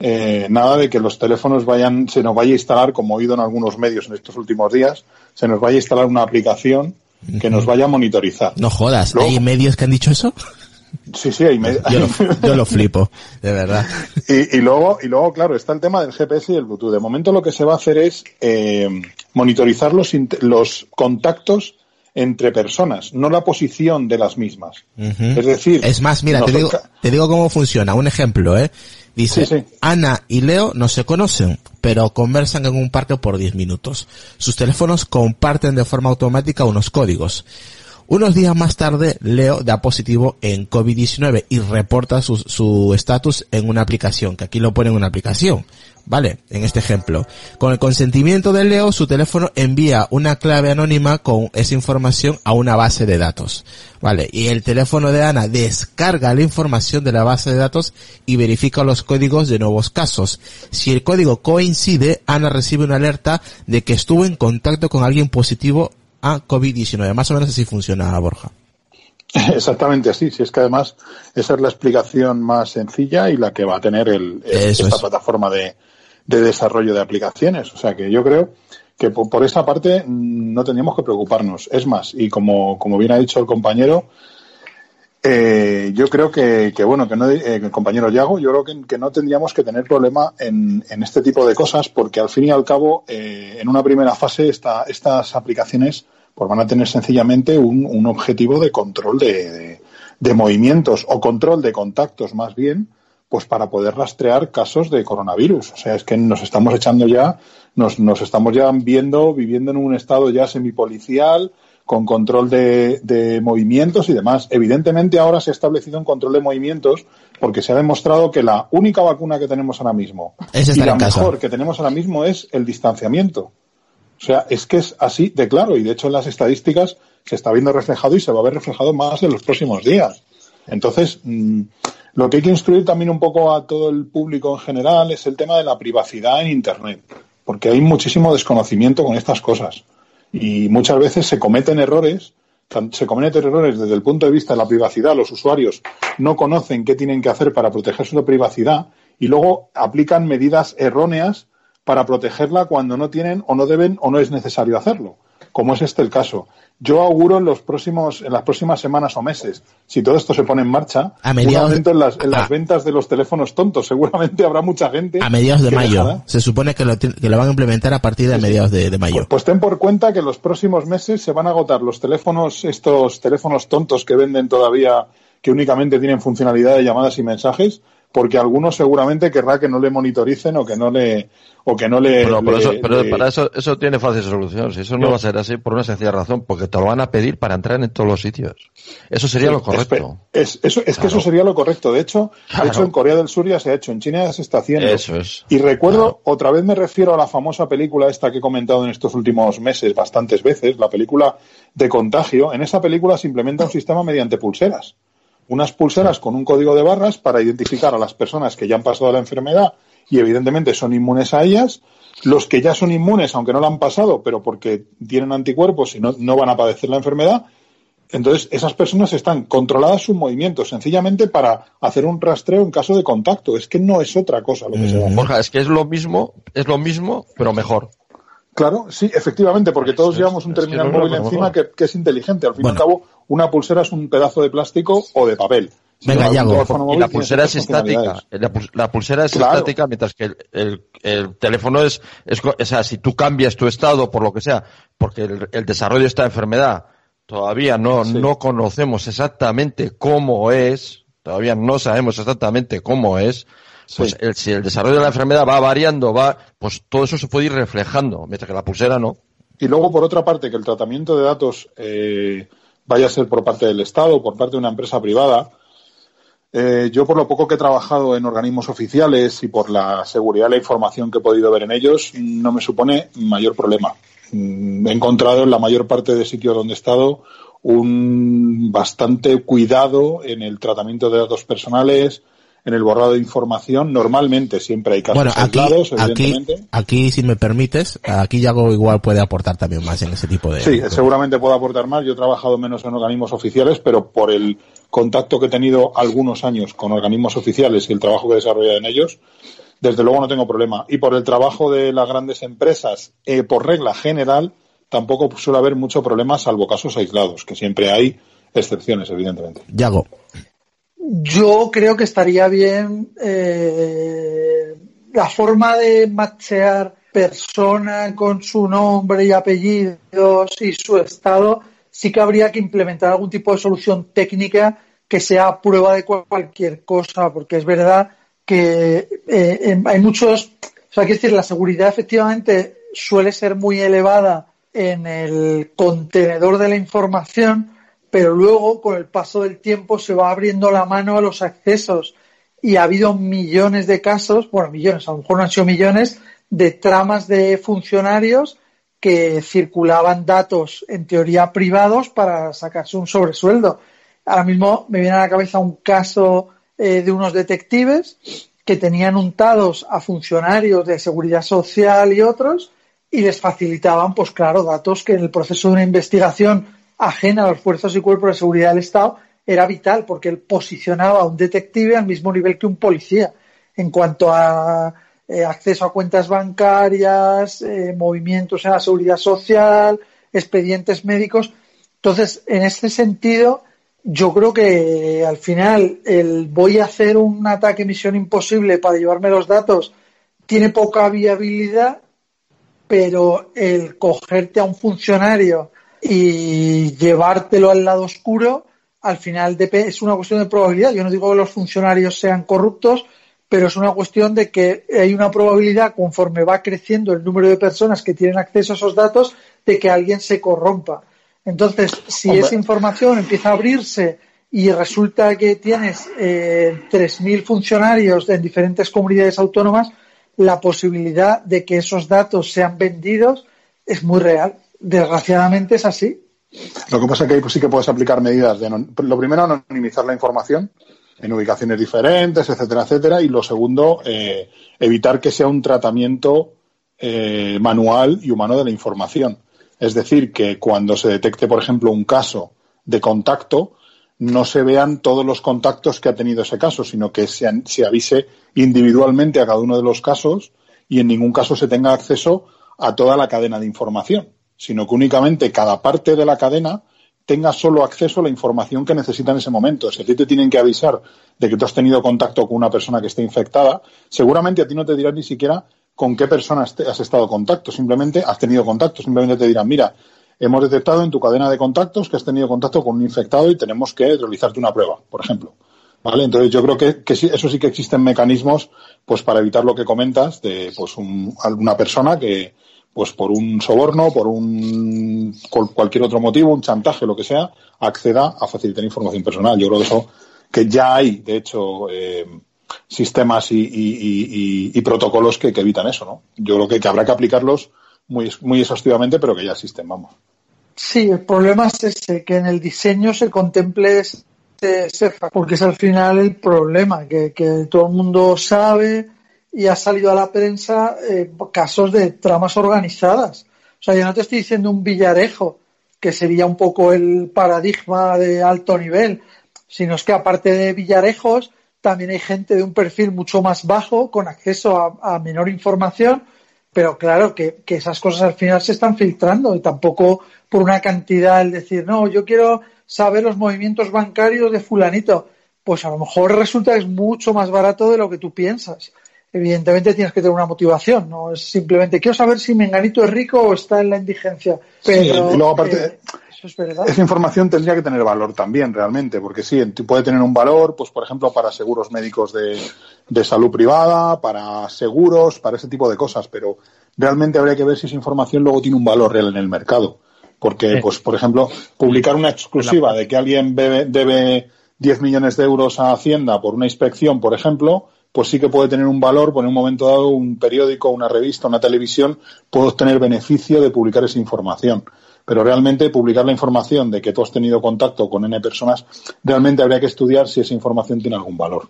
eh, nada de que los teléfonos vayan, se nos vaya a instalar, como he oído en algunos medios en estos últimos días, se nos vaya a instalar una aplicación que nos vaya a monitorizar. No jodas, ¿hay medios que han dicho eso? Sí, sí, hay medios. Yo, lo, (laughs) flipo, de verdad. Y, luego, y luego, claro, está el tema del GPS y el Bluetooth. De momento lo que se va a hacer es eh, monitorizar los, los contactos entre personas, no la posición de las mismas. Es decir... Es más, mira, te digo, te digo cómo funciona. Un ejemplo, ¿eh? Dice, Ana y Leo no se conocen, pero conversan en un parque por 10 minutos. Sus teléfonos comparten de forma automática unos códigos. Unos días más tarde, Leo da positivo en COVID-19 y reporta su estatus en una aplicación, que aquí lo pone en una aplicación. ¿Vale? En este ejemplo. Con el consentimiento de Leo, su teléfono envía una clave anónima con esa información a una base de datos. ¿Vale? Y el teléfono de Ana descarga la información de la base de datos y verifica los códigos de nuevos casos. Si el código coincide, Ana recibe una alerta de que estuvo en contacto con alguien positivo a COVID-19. Más o menos así funciona, Borja. (laughs) Exactamente así, si es que además esa es la explicación más sencilla y la que va a tener el, esta plataforma de, desarrollo de aplicaciones. O sea que yo creo que por, esa parte no tendríamos que preocuparnos. Es más, y como, como bien ha dicho el compañero, Eh, yo creo que, que bueno, que no, eh, compañero Yago, yo creo que, no tendríamos que tener problema en, en, este tipo de cosas porque al fin y al cabo, eh, en una primera fase, esta, estas aplicaciones pues van a tener sencillamente un, un objetivo de control de, de, de, movimientos o control de contactos más bien, pues para poder rastrear casos de coronavirus. O sea, es que nos estamos echando ya, nos, nos estamos ya viendo, viviendo en un estado ya semipolicial, con control de, de, movimientos y demás. Evidentemente ahora se ha establecido un control de movimientos porque se ha demostrado que la única vacuna que tenemos ahora mismo es y la casa. mejor que tenemos ahora mismo es el distanciamiento. O sea, es que es así de claro y de hecho en las estadísticas se está viendo reflejado y se va a ver reflejado más en los próximos días. Entonces, mmm, lo que hay que instruir también un poco a todo el público en general es el tema de la privacidad en Internet, porque hay muchísimo desconocimiento con estas cosas. Y muchas veces se cometen errores, se cometen errores desde el punto de vista de la privacidad, los usuarios no conocen qué tienen que hacer para proteger su privacidad y luego aplican medidas erróneas para protegerla cuando no tienen o no deben o no es necesario hacerlo, como es este el caso. Yo auguro en los próximos, en las próximas semanas o meses, si todo esto se pone en marcha, a mediados, un aumento en las, en las ventas de los teléfonos tontos. Seguramente habrá mucha gente. A mediados de mayo. Dejará. Se supone que lo, que lo, van a implementar a partir de sí, mediados de, de mayo. Pues, pues, ten por cuenta que en los próximos meses se van a agotar los teléfonos, estos teléfonos tontos que venden todavía, que únicamente tienen funcionalidad de llamadas y mensajes, porque algunos seguramente querrá que no le monitoricen o que no le o que no le pero, pero, le, eso, pero le... para eso eso tiene fácil solución. Si eso no, no, va a ser así por una sencilla razón porque te lo van a pedir para entrar en todos los sitios. Eso sería sí, lo correcto. es, es, eso, es claro. que eso sería lo correcto. De hecho claro. de hecho en Corea del Sur ya se ha hecho en China ya se está haciendo. Eso es. Y recuerdo claro. otra vez me refiero a la famosa película esta que he comentado en estos últimos meses bastantes veces la película de contagio. En esa película se implementa un sistema mediante pulseras unas pulseras con un código de barras para identificar a las personas que ya han pasado la enfermedad y evidentemente son inmunes a ellas, los que ya son inmunes, aunque no la han pasado, pero porque tienen anticuerpos y no, no van a padecer la enfermedad, entonces esas personas están controladas sus movimientos, sencillamente para hacer un rastreo en caso de contacto. Es que no es otra cosa lo que se. Borja, es que es lo mismo, es lo mismo, pero mejor. Claro, sí, efectivamente, porque todos es, llevamos un terminal móvil encima que, que, es inteligente. Al fin bueno. y al cabo, una pulsera es un pedazo de plástico o de papel. Si Venga, ya Y la pulsera es estática. La, la, pulsera es claro. estática, mientras que el, el, el teléfono es, es, o sea, si tú cambias tu estado por lo que sea, porque el, el desarrollo de esta enfermedad todavía no, sí. no conocemos exactamente cómo es, todavía no sabemos exactamente cómo es, pues sí. el, si el desarrollo de la enfermedad va variando, va, pues todo eso se puede ir reflejando, mientras que la pulsera no. Y luego, por otra parte, que el tratamiento de datos eh, vaya a ser por parte del Estado o por parte de una empresa privada, eh, yo por lo poco que he trabajado en organismos oficiales y por la seguridad de la información que he podido ver en ellos, no me supone mayor problema. Mm, He encontrado en la mayor parte de sitios donde he estado un bastante cuidado en el tratamiento de datos personales, en el borrado de información. Normalmente siempre hay casos bueno, aquí, aislados, aquí, evidentemente. aquí, si me permites, aquí Yago igual puede aportar también más en ese tipo de... Sí, seguramente puedo aportar más. Yo he trabajado menos en organismos oficiales, pero por el contacto que he tenido algunos años con organismos oficiales y el trabajo que he desarrollado en ellos, desde luego no tengo problema. Y por el trabajo de las grandes empresas, eh, por regla general, tampoco suele haber mucho problema, salvo casos aislados, que siempre hay excepciones, evidentemente. Yago. Yo creo que estaría bien eh, la forma de machear persona con su nombre y apellidos y su estado, sí que habría que implementar algún tipo de solución técnica que sea prueba de cualquier cosa, porque es verdad que eh, hay muchos, o sea, quiero decir, la seguridad efectivamente suele ser muy elevada en el contenedor de la información, pero luego con el paso del tiempo se va abriendo la mano a los accesos y ha habido millones de casos, bueno, millones, a lo mejor no han sido millones, de tramas de funcionarios que circulaban datos en teoría privados para sacarse un sobresueldo. Ahora mismo me viene a la cabeza un caso eh, de unos detectives que tenían untados a funcionarios de seguridad social y otros y les facilitaban, pues claro, datos que en el proceso de una investigación ajena a los fuerzas y cuerpos de seguridad del Estado era vital porque él posicionaba a un detective al mismo nivel que un policía en cuanto a eh, acceso a cuentas bancarias, eh, movimientos en la seguridad social, expedientes médicos. Entonces, en este sentido, yo creo que al final el voy a hacer un ataque misión imposible para llevarme los datos tiene poca viabilidad, pero el cogerte a un funcionario y llevártelo al lado oscuro, al final es una cuestión de probabilidad. Yo no digo que los funcionarios sean corruptos, pero es una cuestión de que hay una probabilidad, conforme va creciendo el número de personas que tienen acceso a esos datos, de que alguien se corrompa. Entonces, si esa información empieza a abrirse y resulta que tienes eh, 3.000 funcionarios en diferentes comunidades autónomas, la posibilidad de que esos datos sean vendidos es muy real. Desgraciadamente es así. Lo que pasa es que ahí sí que puedes aplicar medidas de lo primero anonimizar la información en ubicaciones diferentes, etcétera, etcétera, y lo segundo eh, evitar que sea un tratamiento eh, manual y humano de la información. Es decir, que cuando se detecte, por ejemplo, un caso de contacto, no se vean todos los contactos que ha tenido ese caso, sino que se, se avise individualmente a cada uno de los casos y en ningún caso se tenga acceso a toda la cadena de información, sino que únicamente cada parte de la cadena tenga solo acceso a la información que necesita en ese momento. Si a ti te tienen que avisar de que tú has tenido contacto con una persona que esté infectada, seguramente a ti no te dirán ni siquiera con qué persona has estado contacto, simplemente has tenido contacto, simplemente te dirán, mira, hemos detectado en tu cadena de contactos que has tenido contacto con un infectado y tenemos que realizarte una prueba, por ejemplo. ¿Vale? Entonces yo creo que, que eso sí que existen mecanismos pues para evitar lo que comentas de pues un, alguna persona que pues por un soborno, por un cualquier otro motivo, un chantaje, lo que sea, acceda a facilitar información personal. Yo creo que eso que ya hay, de hecho, eh, sistemas y, protocolos que, evitan eso, ¿no? Yo creo que, habrá que aplicarlos muy, exhaustivamente, pero que ya existen, vamos. Sí, el problema es ese, que en el diseño se contemple porque es al final el problema, que, todo el mundo sabe y ha salido a la prensa eh, casos de tramas organizadas. O sea, yo no te estoy diciendo un villarejo, que sería un poco el paradigma de alto nivel, sino es que aparte de villarejos, también hay gente de un perfil mucho más bajo, con acceso a, menor información, pero claro que, esas cosas al final se están filtrando y tampoco por una cantidad el decir, no, yo quiero saber los movimientos bancarios de fulanito. Pues a lo mejor resulta que es mucho más barato de lo que tú piensas. Evidentemente tienes que tener una motivación, no es simplemente quiero saber si Menganito es rico o está en la indigencia. Pero, y luego aparte, eh, esa información tendría que tener valor también, realmente, porque sí, puede tener un valor, pues por ejemplo, para seguros médicos de, salud privada, para seguros, para ese tipo de cosas, pero realmente habría que ver si esa información luego tiene un valor real en el mercado. Porque, pues, por ejemplo, publicar una exclusiva de que alguien debe, debe 10 millones de euros a Hacienda por una inspección, por ejemplo, pues sí que puede tener un valor, por en un momento dado un periódico, una revista, una televisión puede obtener beneficio de publicar esa información pero realmente publicar la información de que tú has tenido contacto con N personas, realmente habría que estudiar si esa información tiene algún valor.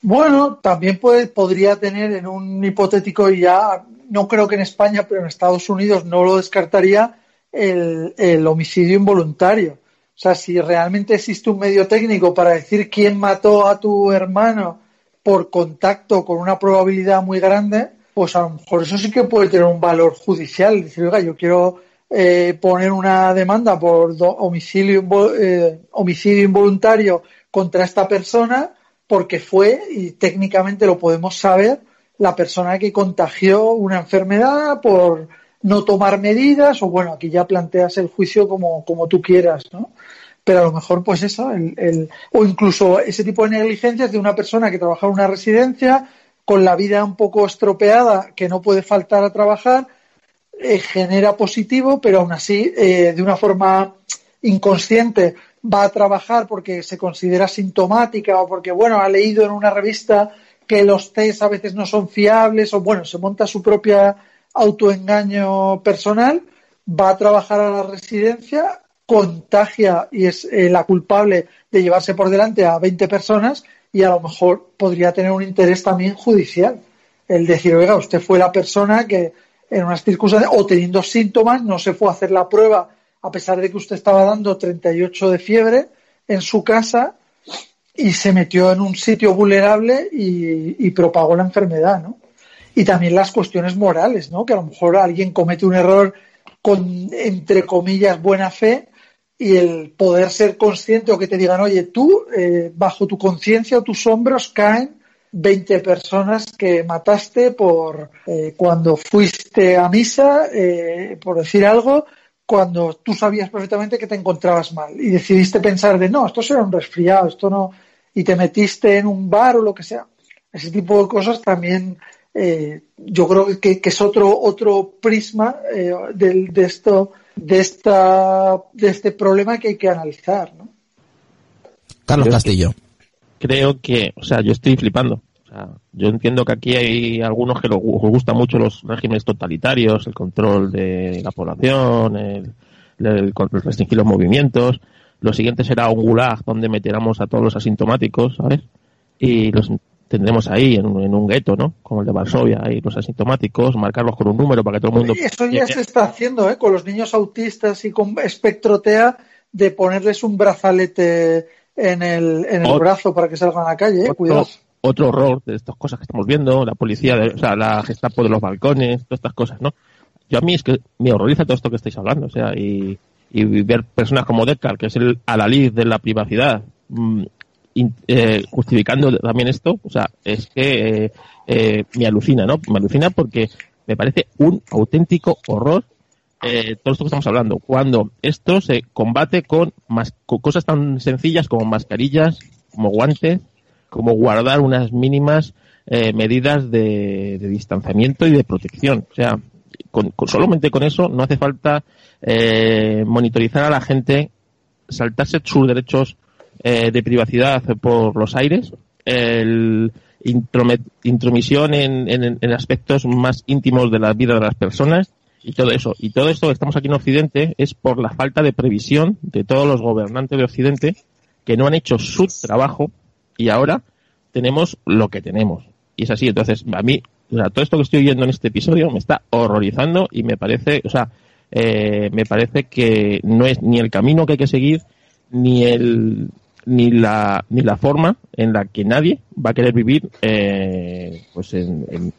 Bueno, también puede, podría tener en un hipotético ya, no creo que en España, pero en Estados Unidos no lo descartaría, el, homicidio involuntario. O sea, si realmente existe un medio técnico para decir quién mató a tu hermano por contacto con una probabilidad muy grande, pues a lo mejor eso sí que puede tener un valor judicial. Decir, oiga, yo quiero eh, poner una demanda por homicidio, eh, homicidio involuntario contra esta persona porque fue, y técnicamente lo podemos saber, la persona que contagió una enfermedad por no tomar medidas, o bueno, aquí ya planteas el juicio como, como tú quieras, ¿no? Pero a lo mejor, pues eso, el, el, o incluso ese tipo de negligencias de una persona que trabaja en una residencia con la vida un poco estropeada, que no puede faltar a trabajar, eh, genera positivo, pero aún así, eh, de una forma inconsciente, va a trabajar porque se considera sintomática o porque, bueno, ha leído en una revista que los test a veces no son fiables o, bueno, se monta su propia autoengaño personal, va a trabajar a la residencia, contagia y es eh, la culpable de llevarse por delante a 20 personas y a lo mejor podría tener un interés también judicial. El decir, oiga, usted fue la persona que en unas circunstancias o teniendo síntomas, no se fue a hacer la prueba a pesar de que usted estaba dando 38 de fiebre en su casa y se metió en un sitio vulnerable y, propagó la enfermedad, ¿no? Y también las cuestiones morales, ¿no? Que a lo mejor alguien comete un error con, entre comillas, buena fe, y el poder ser consciente o que te digan, oye, tú, eh, bajo tu conciencia o tus hombros caen 20 personas que mataste por eh, cuando fuiste a misa, eh, por decir algo, cuando tú sabías perfectamente que te encontrabas mal y decidiste pensar de no, esto será un resfriado, esto no, y te metiste en un bar o lo que sea. Ese tipo de cosas también eh, yo creo que, que, es otro otro prisma eh, de, de, esto de esta de este problema que hay que analizar ¿no? Carlos Castillo. creo que o sea yo estoy flipando. O sea, yo entiendo que aquí hay algunos que les gustan mucho los regímenes totalitarios el control de la población el, el, el restringir los movimientos. Lo siguiente será un gulag donde meteramos a todos los asintomáticos sabes y los tendremos ahí en, en un gueto, ¿no? Como el de Varsovia, ahí los asintomáticos, marcarlos con un número para que todo el mundo... Sí, eso ya se está haciendo, ¿eh? Con los niños autistas y con espectro TEA, de ponerles un brazalete en el, en el brazo para que salgan a la calle, ¿eh? Otro, Cuidado. Otro horror de estas cosas que estamos viendo, la policía, de, o sea, la gestapo de los balcones, todas estas cosas, ¿no? Yo a mí es que me horroriza todo esto que estáis hablando, o sea, y, y ver personas como Deckard, que es el alalid de la privacidad, eh, justificando también esto, o sea, es que eh, eh, me alucina, ¿no? Me alucina porque me parece un auténtico horror eh, todo esto que estamos hablando. Cuando esto se combate con, más, con cosas tan sencillas como mascarillas, como guantes, como guardar unas mínimas eh, medidas de, de, distanciamiento y de protección. O sea, con, con, solamente con eso no hace falta eh, monitorizar a la gente, saltarse sus derechos eh, de privacidad por los aires, el intromisión en, en, aspectos más íntimos de la vida de las personas y todo eso. Y todo esto que estamos aquí en Occidente es por la falta de previsión de todos los gobernantes de Occidente que no han hecho su trabajo y ahora tenemos lo que tenemos. Y es así. Entonces, a mí, todo esto que estoy oyendo en este episodio me está horrorizando y me parece, o sea, eh, me parece que no es ni el camino que hay que seguir, ni el, ni la, ni la forma en la que nadie va a querer vivir eh, pues en, en,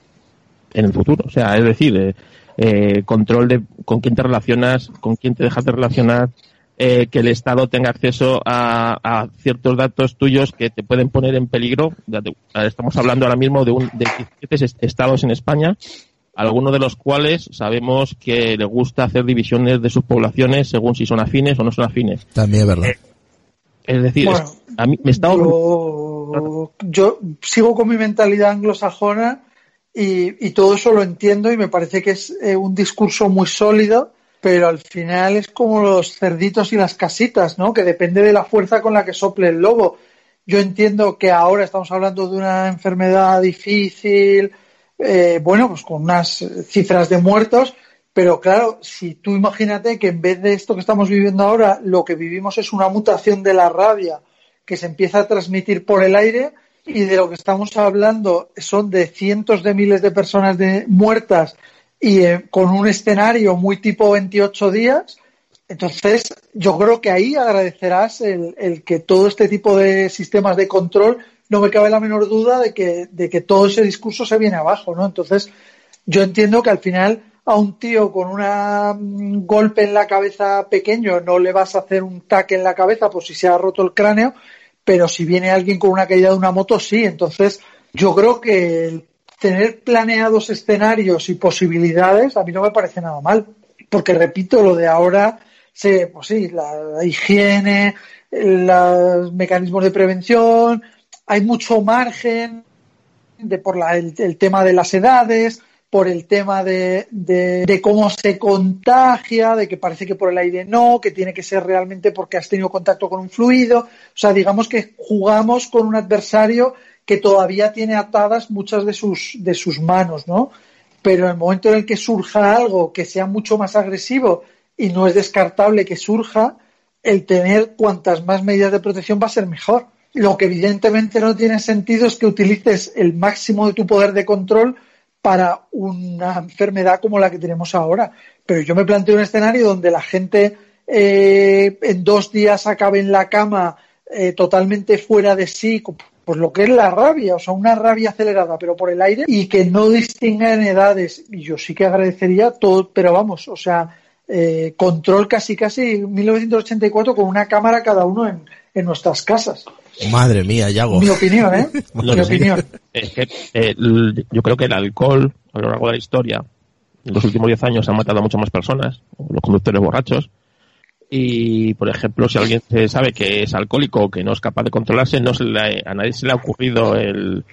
en, el futuro. O sea, es decir, eh, eh, control de con quién te relacionas, con quién te dejas de relacionar, eh, que el Estado tenga acceso a, a, ciertos datos tuyos que te pueden poner en peligro. Estamos hablando ahora mismo de, un, de 17 estados en España, algunos de los cuales sabemos que le gusta hacer divisiones de sus poblaciones según si son afines o no son afines. También es verdad. Eh, es decir, bueno, es, a mí me está yo, yo, sigo con mi mentalidad anglosajona y, y, todo eso lo entiendo y me parece que es eh, un discurso muy sólido, pero al final es como los cerditos y las casitas, ¿no? Que depende de la fuerza con la que sople el lobo. Yo entiendo que ahora estamos hablando de una enfermedad difícil, eh, bueno, pues con unas cifras de muertos, pero claro, si tú imagínate que en vez de esto que estamos viviendo ahora, lo que vivimos es una mutación de la rabia que se empieza a transmitir por el aire y de lo que estamos hablando son de cientos de miles de personas de, muertas y eh, con un escenario muy tipo 28 días, entonces yo creo que ahí agradecerás el, el, que todo este tipo de sistemas de control, no me cabe la menor duda de que, de que todo ese discurso se viene abajo, ¿no? Entonces yo entiendo que al final a un tío con un golpe en la cabeza pequeño no le vas a hacer un taque en la cabeza por si se ha roto el cráneo, pero si viene alguien con una caída de una moto, sí. Entonces, yo creo que tener planeados escenarios y posibilidades a mí no me parece nada mal, porque repito, lo de ahora, sí, pues sí, la, higiene, los mecanismos de prevención, hay mucho margen de por la, el tema de las edades, por el tema de, de, cómo se contagia, de que parece que por el aire no, que tiene que ser realmente porque has tenido contacto con un fluido. O sea, digamos que jugamos con un adversario que todavía tiene atadas muchas de sus, de sus manos, ¿no? Pero en el momento en el que surja algo que sea mucho más agresivo y no es descartable que surja, el tener cuantas más medidas de protección va a ser mejor. Lo que evidentemente no tiene sentido es que utilices el máximo de tu poder de control para una enfermedad como la que tenemos ahora. Pero yo me planteo un escenario donde la gente eh, en dos días acabe en la cama eh, totalmente fuera de sí, pues lo que es la rabia, o sea, una rabia acelerada, pero por el aire, y que no distinga en edades. Y yo sí que agradecería todo, pero vamos, o sea, eh, control casi casi 1984 con una cámara cada uno en, en nuestras casas. Madre mía, Yago. Mi opinión, ¿eh? (laughs) Mi opinión. Es que eh, yo creo que el alcohol, a lo largo de la historia, en los últimos 10 años han matado a muchas más personas, los conductores borrachos. Y, por ejemplo, si alguien se sabe que es alcohólico o que no es capaz de controlarse, no se le, a nadie se le ha ocurrido el,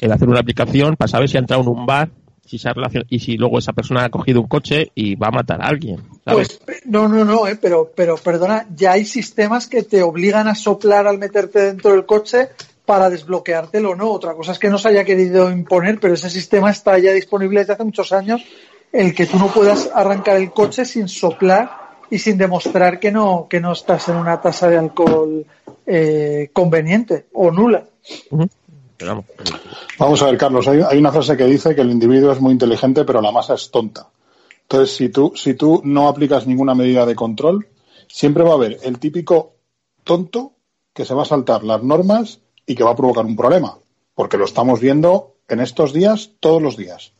el hacer una aplicación para saber si ha entrado en un bar si se y si luego esa persona ha cogido un coche y va a matar a alguien. Pues no, no, no, eh, pero, pero perdona, ya hay sistemas que te obligan a soplar al meterte dentro del coche para desbloqueártelo, ¿no? Otra cosa es que no se haya querido imponer, pero ese sistema está ya disponible desde hace muchos años, el que tú no puedas arrancar el coche sin soplar y sin demostrar que no, que no estás en una tasa de alcohol eh, conveniente o nula. Vamos a ver, Carlos, hay, una frase que dice que el individuo es muy inteligente, pero la masa es tonta. Entonces, si tú, si tú no aplicas ninguna medida de control, siempre va a haber el típico tonto que se va a saltar las normas y que va a provocar un problema. Porque lo estamos viendo en estos días, todos los días.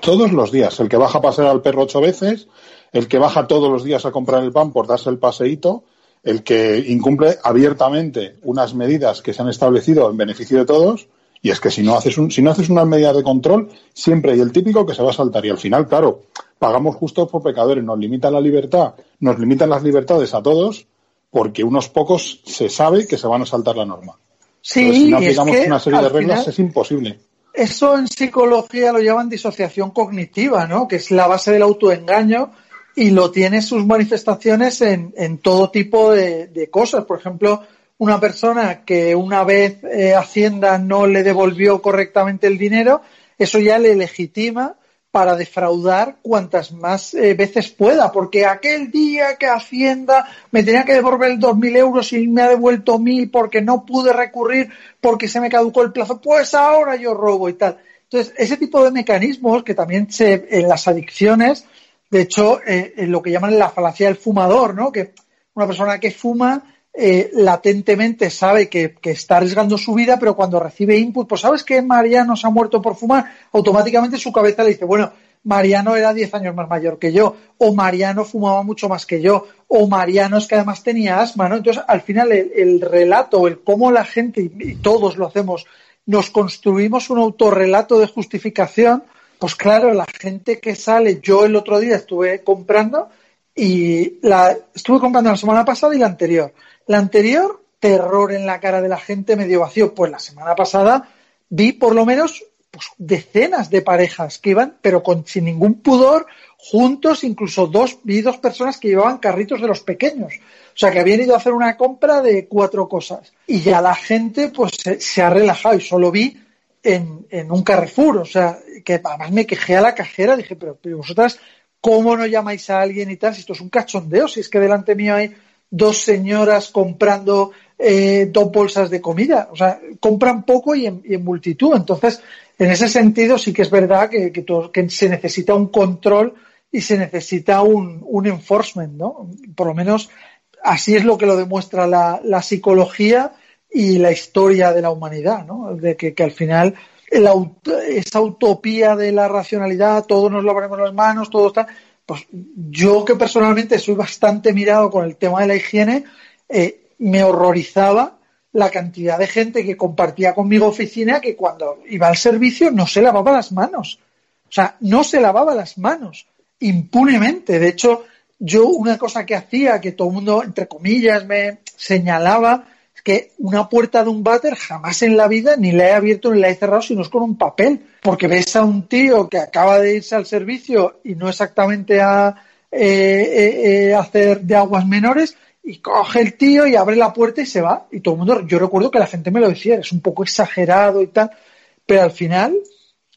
Todos los días. El que baja a pasear al perro ocho veces, el que baja todos los días a comprar el pan por darse el paseíto, el que incumple abiertamente unas medidas que se han establecido en beneficio de todos, y es que si no haces un, si no haces unas medidas de control, siempre hay el típico que se va a saltar. Y al final, claro, pagamos justos por pecadores, nos limitan la libertad, nos limitan las libertades a todos, porque unos pocos se sabe que se van a saltar la norma. Sí, si no aplicamos una serie de reglas, es imposible. Eso en psicología lo llaman disociación cognitiva, ¿no? Que es la base del autoengaño y lo tiene sus manifestaciones en, en todo tipo de, de, cosas. Por ejemplo, una persona que una vez eh, Hacienda no le devolvió correctamente el dinero, eso ya le legitima para defraudar cuantas más eh, veces pueda, porque aquel día que Hacienda me tenía que devolver dos mil euros y me ha devuelto mil porque no pude recurrir porque se me caducó el plazo, pues ahora yo robo y tal. Entonces, ese tipo de mecanismos que también se, en las adicciones de hecho, eh, en lo que llaman la falacia del fumador, ¿no? Que una persona que fuma eh, latentemente sabe que, está arriesgando su vida, pero cuando recibe input, pues sabes que Mariano se ha muerto por fumar, automáticamente su cabeza le dice, bueno, Mariano era 10 años más mayor que yo, o Mariano fumaba mucho más que yo, o Mariano es que además tenía asma, ¿no? Entonces, al final, el, relato, el cómo la gente, y todos lo hacemos, nos construimos un autorrelato de justificación, pues claro, la gente que sale, yo el otro día estuve comprando y la estuve comprando la semana pasada y la anterior. La anterior, terror en la cara de la gente medio vacío. Pues la semana pasada vi por lo menos pues, decenas de parejas que iban, pero con, sin ningún pudor, juntos, incluso dos, vi dos personas que llevaban carritos de los pequeños. O sea, que habían ido a hacer una compra de cuatro cosas. Y ya la gente, pues, se, se ha relajado y solo vi en, en, un Carrefour, o sea, que además me quejé a la cajera, dije, pero, pero, vosotras, ¿cómo no llamáis a alguien y tal? Si esto es un cachondeo, si es que delante mío hay dos señoras comprando eh, dos bolsas de comida, o sea, compran poco y en, y en, multitud. Entonces, en ese sentido sí que es verdad que, que, se necesita un control y se necesita un, un, enforcement, ¿no? Por lo menos así es lo que lo demuestra la, la psicología y la historia de la humanidad, ¿no? De que, al final el esa utopía de la racionalidad, todos nos lavaremos las manos, todo está. Pues yo que personalmente soy bastante mirado con el tema de la higiene, eh, me horrorizaba la cantidad de gente que compartía conmigo oficina que cuando iba al servicio no se lavaba las manos. O sea, no se lavaba las manos impunemente. De hecho, yo una cosa que hacía, que todo el mundo, entre comillas, me señalaba, que una puerta de un váter jamás en la vida ni la he abierto ni la he cerrado si no es con un papel. Porque ves a un tío que acaba de irse al servicio y no exactamente a eh, eh, eh, hacer de aguas menores y coge el tío y abre la puerta y se va. Y todo el mundo, yo recuerdo que la gente me lo decía, es un poco exagerado y tal, pero al final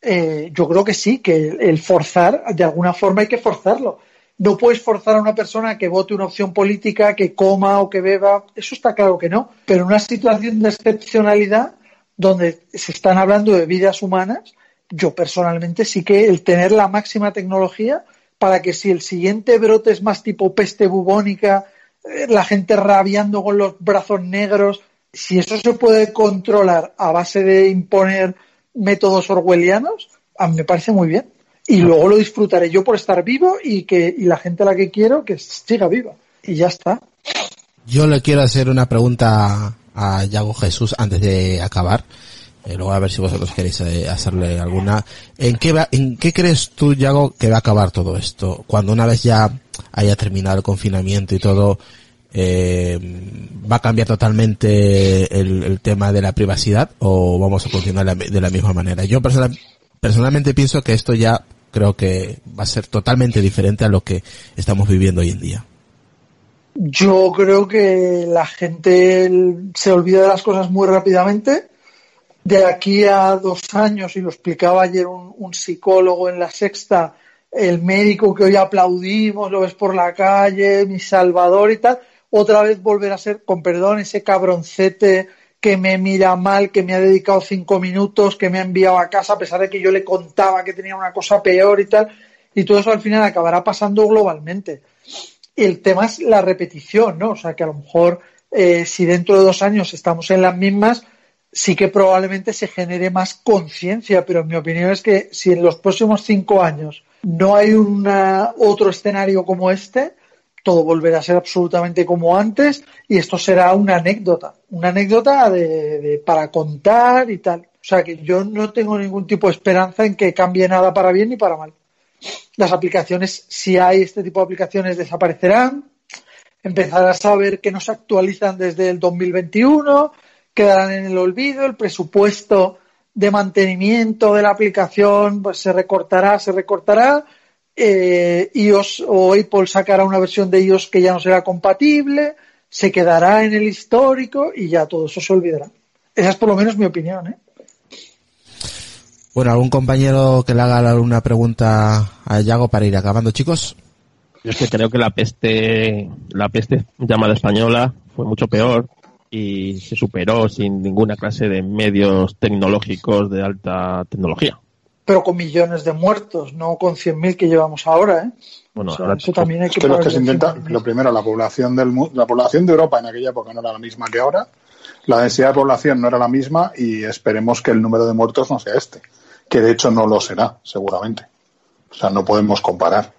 eh, yo creo que sí, que el forzar, de alguna forma hay que forzarlo. No puedes forzar a una persona que vote una opción política, que coma o que beba. Eso está claro que no. Pero en una situación de excepcionalidad, donde se están hablando de vidas humanas, yo personalmente sí que el tener la máxima tecnología para que si el siguiente brote es más tipo peste bubónica, eh, la gente rabiando con los brazos negros, si eso se puede controlar a base de imponer métodos orwellianos, a mí me parece muy bien. Y luego lo disfrutaré yo por estar vivo y que y la gente a la que quiero que siga viva y ya está. Yo le quiero hacer una pregunta a Yago Jesús antes de acabar. Eh, luego a ver si vosotros queréis eh, hacerle alguna. ¿En qué, va, ¿En qué crees tú, Yago, que va a acabar todo esto? Cuando una vez ya haya terminado el confinamiento y todo, eh, ¿va a cambiar totalmente el, tema de la privacidad o vamos a continuar de la misma manera? Yo personal, personalmente pienso que esto ya creo que va a ser totalmente diferente a lo que estamos viviendo hoy en día. Yo creo que la gente se olvida de las cosas muy rápidamente. De aquí a dos años, y lo explicaba ayer un, psicólogo en la sexta, el médico que hoy aplaudimos, lo ves por la calle, mi salvador y tal, otra vez volver a ser, con perdón, ese cabroncete que me mira mal, que me ha dedicado cinco minutos, que me ha enviado a casa a pesar de que yo le contaba que tenía una cosa peor y tal. Y todo eso al final acabará pasando globalmente. El tema es la repetición, ¿no? O sea, que a lo mejor eh, si dentro de dos años estamos en las mismas, sí que probablemente se genere más conciencia, pero mi opinión es que si en los próximos cinco años no hay una, otro escenario como este, todo volverá a ser absolutamente como antes y esto será una anécdota, una anécdota de, para contar y tal. O sea que yo no tengo ningún tipo de esperanza en que cambie nada para bien ni para mal. Las aplicaciones, si hay este tipo de aplicaciones, desaparecerán. Empezarás a ver que no se actualizan desde el 2021, quedarán en el olvido, el presupuesto de mantenimiento de la aplicación pues se recortará, se recortará, eh, iOS o Apple sacará una versión de iOS que ya no será compatible, se quedará en el histórico y ya todo eso se olvidará. Esa es por lo menos mi opinión, ¿eh? Bueno, ¿algún compañero que le haga una pregunta a Yago para ir acabando, chicos? Yo es que creo que la peste, la peste llamada española fue mucho peor y se superó sin ninguna clase de medios tecnológicos de alta tecnología. Pero con millones de muertos, no con 100.000 que llevamos ahora, ¿eh? Bueno, O sea, ahora eso también hay que, que lo que se intenta, lo primero, la población del mu- la población de Europa en aquella época no era la misma que ahora, la densidad de población no era la misma y esperemos que el número de muertos no sea este, que de hecho no lo será, seguramente. O sea, no podemos comparar.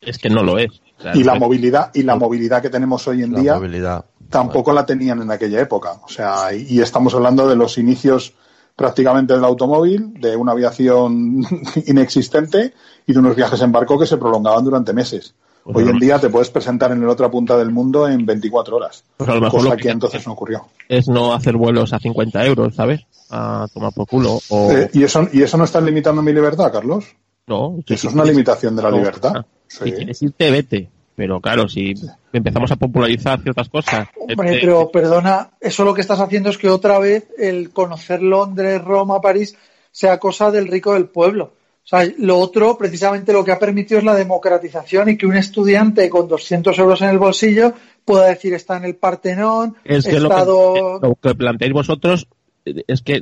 es que no lo es. O sea, Y la es- movilidad y la movilidad que tenemos hoy en La día movilidad. tampoco la tenían en aquella época. O sea, y, y estamos hablando de los inicios prácticamente del automóvil, de una aviación (laughs) inexistente y de unos viajes en barco que se prolongaban durante meses. Pues Hoy en día te puedes presentar en la otra punta del mundo en 24 horas, pues a lo mejor cosa lo que que entonces no ocurrió. es no hacer vuelos a 50 euros, ¿sabes? A tomar por culo. O, Eh, ¿y, eso, ¿Y eso no está limitando mi libertad, Carlos? no, Eso es una quieres- limitación de la no, libertad. ah, Sí. Si quieres irte, vete. Pero claro, si empezamos a popularizar ciertas cosas. Hombre, este, pero perdona, eso lo que estás haciendo es que otra vez el conocer Londres, Roma, París sea cosa del rico del pueblo. O sea, lo otro, precisamente lo que ha permitido es la democratización y que un estudiante con 200 euros en el bolsillo pueda decir está en el Partenón, es que lo, estado... que lo que planteáis vosotros eh, es que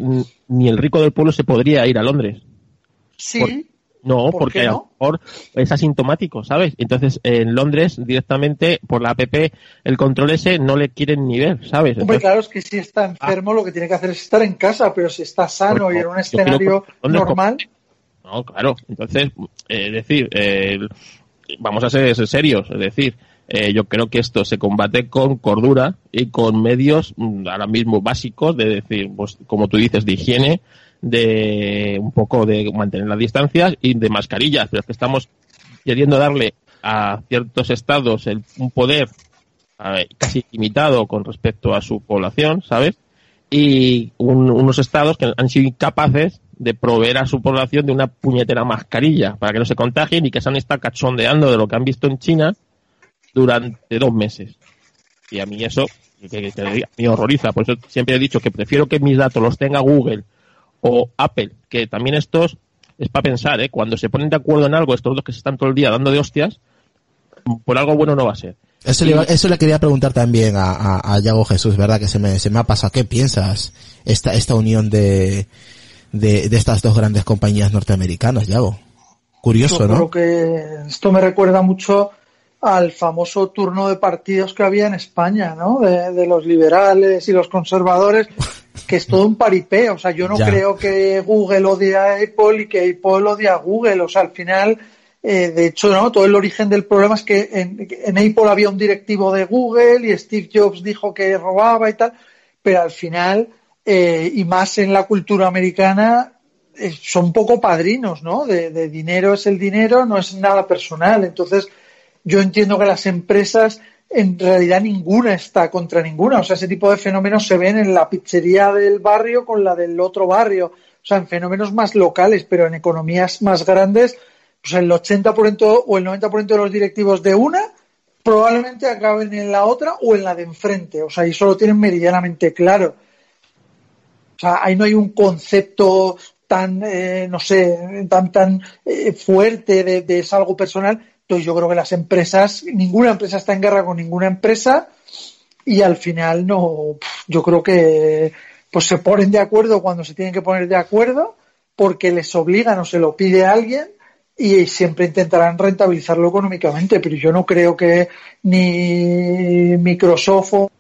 ni el rico del pueblo se podría ir a Londres. Sí, No, ¿Por porque a lo mejor es asintomático, ¿sabes? Entonces, en Londres, directamente, por la app, el control ese no le quieren ni ver, ¿sabes? hombre, claro, es que si está enfermo lo que tiene que hacer es estar en casa, pero si está sano y en un escenario normal, No, claro. Entonces, eh, es decir, eh, vamos a ser serios. Es decir, eh, yo creo que esto se combate con cordura y con medios mm, ahora mismo básicos de decir, pues como tú dices, de higiene, de un poco de mantener las distancias y de mascarillas. Pero es que estamos queriendo darle a ciertos estados el, un poder casi limitado con respecto a su población, ¿sabes? y un- unos estados que han sido incapaces de proveer a su población de una puñetera mascarilla para que no se contagien y que se han estado cachondeando de lo que han visto en China durante dos meses. Y a mí eso me horroriza. Por eso siempre he dicho que prefiero que mis datos los tenga Google o Apple, que también estos es para pensar, ¿eh? cuando se ponen de acuerdo en algo, estos dos que se están todo el día dando de hostias, por algo bueno no va a ser. Eso, le, eso le quería preguntar también a, a, a Yago Jesús, ¿verdad? Que se me, se me ha pasado. ¿Qué piensas esta, esta unión de, de, de estas dos grandes compañías norteamericanas, Yago? Curioso, Yo ¿no? creo que esto me recuerda mucho al famoso turno de partidos que había en España, ¿no? De, de los liberales y los conservadores. que es todo un paripé. O sea, yo no Ya. creo que Google odie a Apple y que Apple odie a Google. O sea, al final, eh, de hecho, no, todo el origen del problema es que en, en Apple había un directivo de Google y Steve Jobs dijo que robaba y tal, pero al final, eh, y más en la cultura americana, eh, son poco padrinos, ¿no? De, de dinero es el dinero, no es nada personal. Entonces, yo entiendo que las empresas, en realidad ninguna está contra ninguna. O sea, ese tipo de fenómenos se ven en la pizzería del barrio con la del otro barrio. O sea, en fenómenos más locales, pero en economías más grandes, pues el 80% o el 90% de los directivos de una probablemente acaben en la otra o en la de enfrente. O sea, y eso lo tienen meridianamente claro. O sea, ahí no hay un concepto tan, eh, no sé, tan, tan eh, fuerte de, de es algo personal. Entonces yo creo que las empresas, ninguna empresa está en guerra con ninguna empresa y al final no, yo creo que pues se ponen de acuerdo cuando se tienen que poner de acuerdo porque les obligan o se lo pide alguien y siempre intentarán rentabilizarlo económicamente, pero yo no creo que ni Microsoft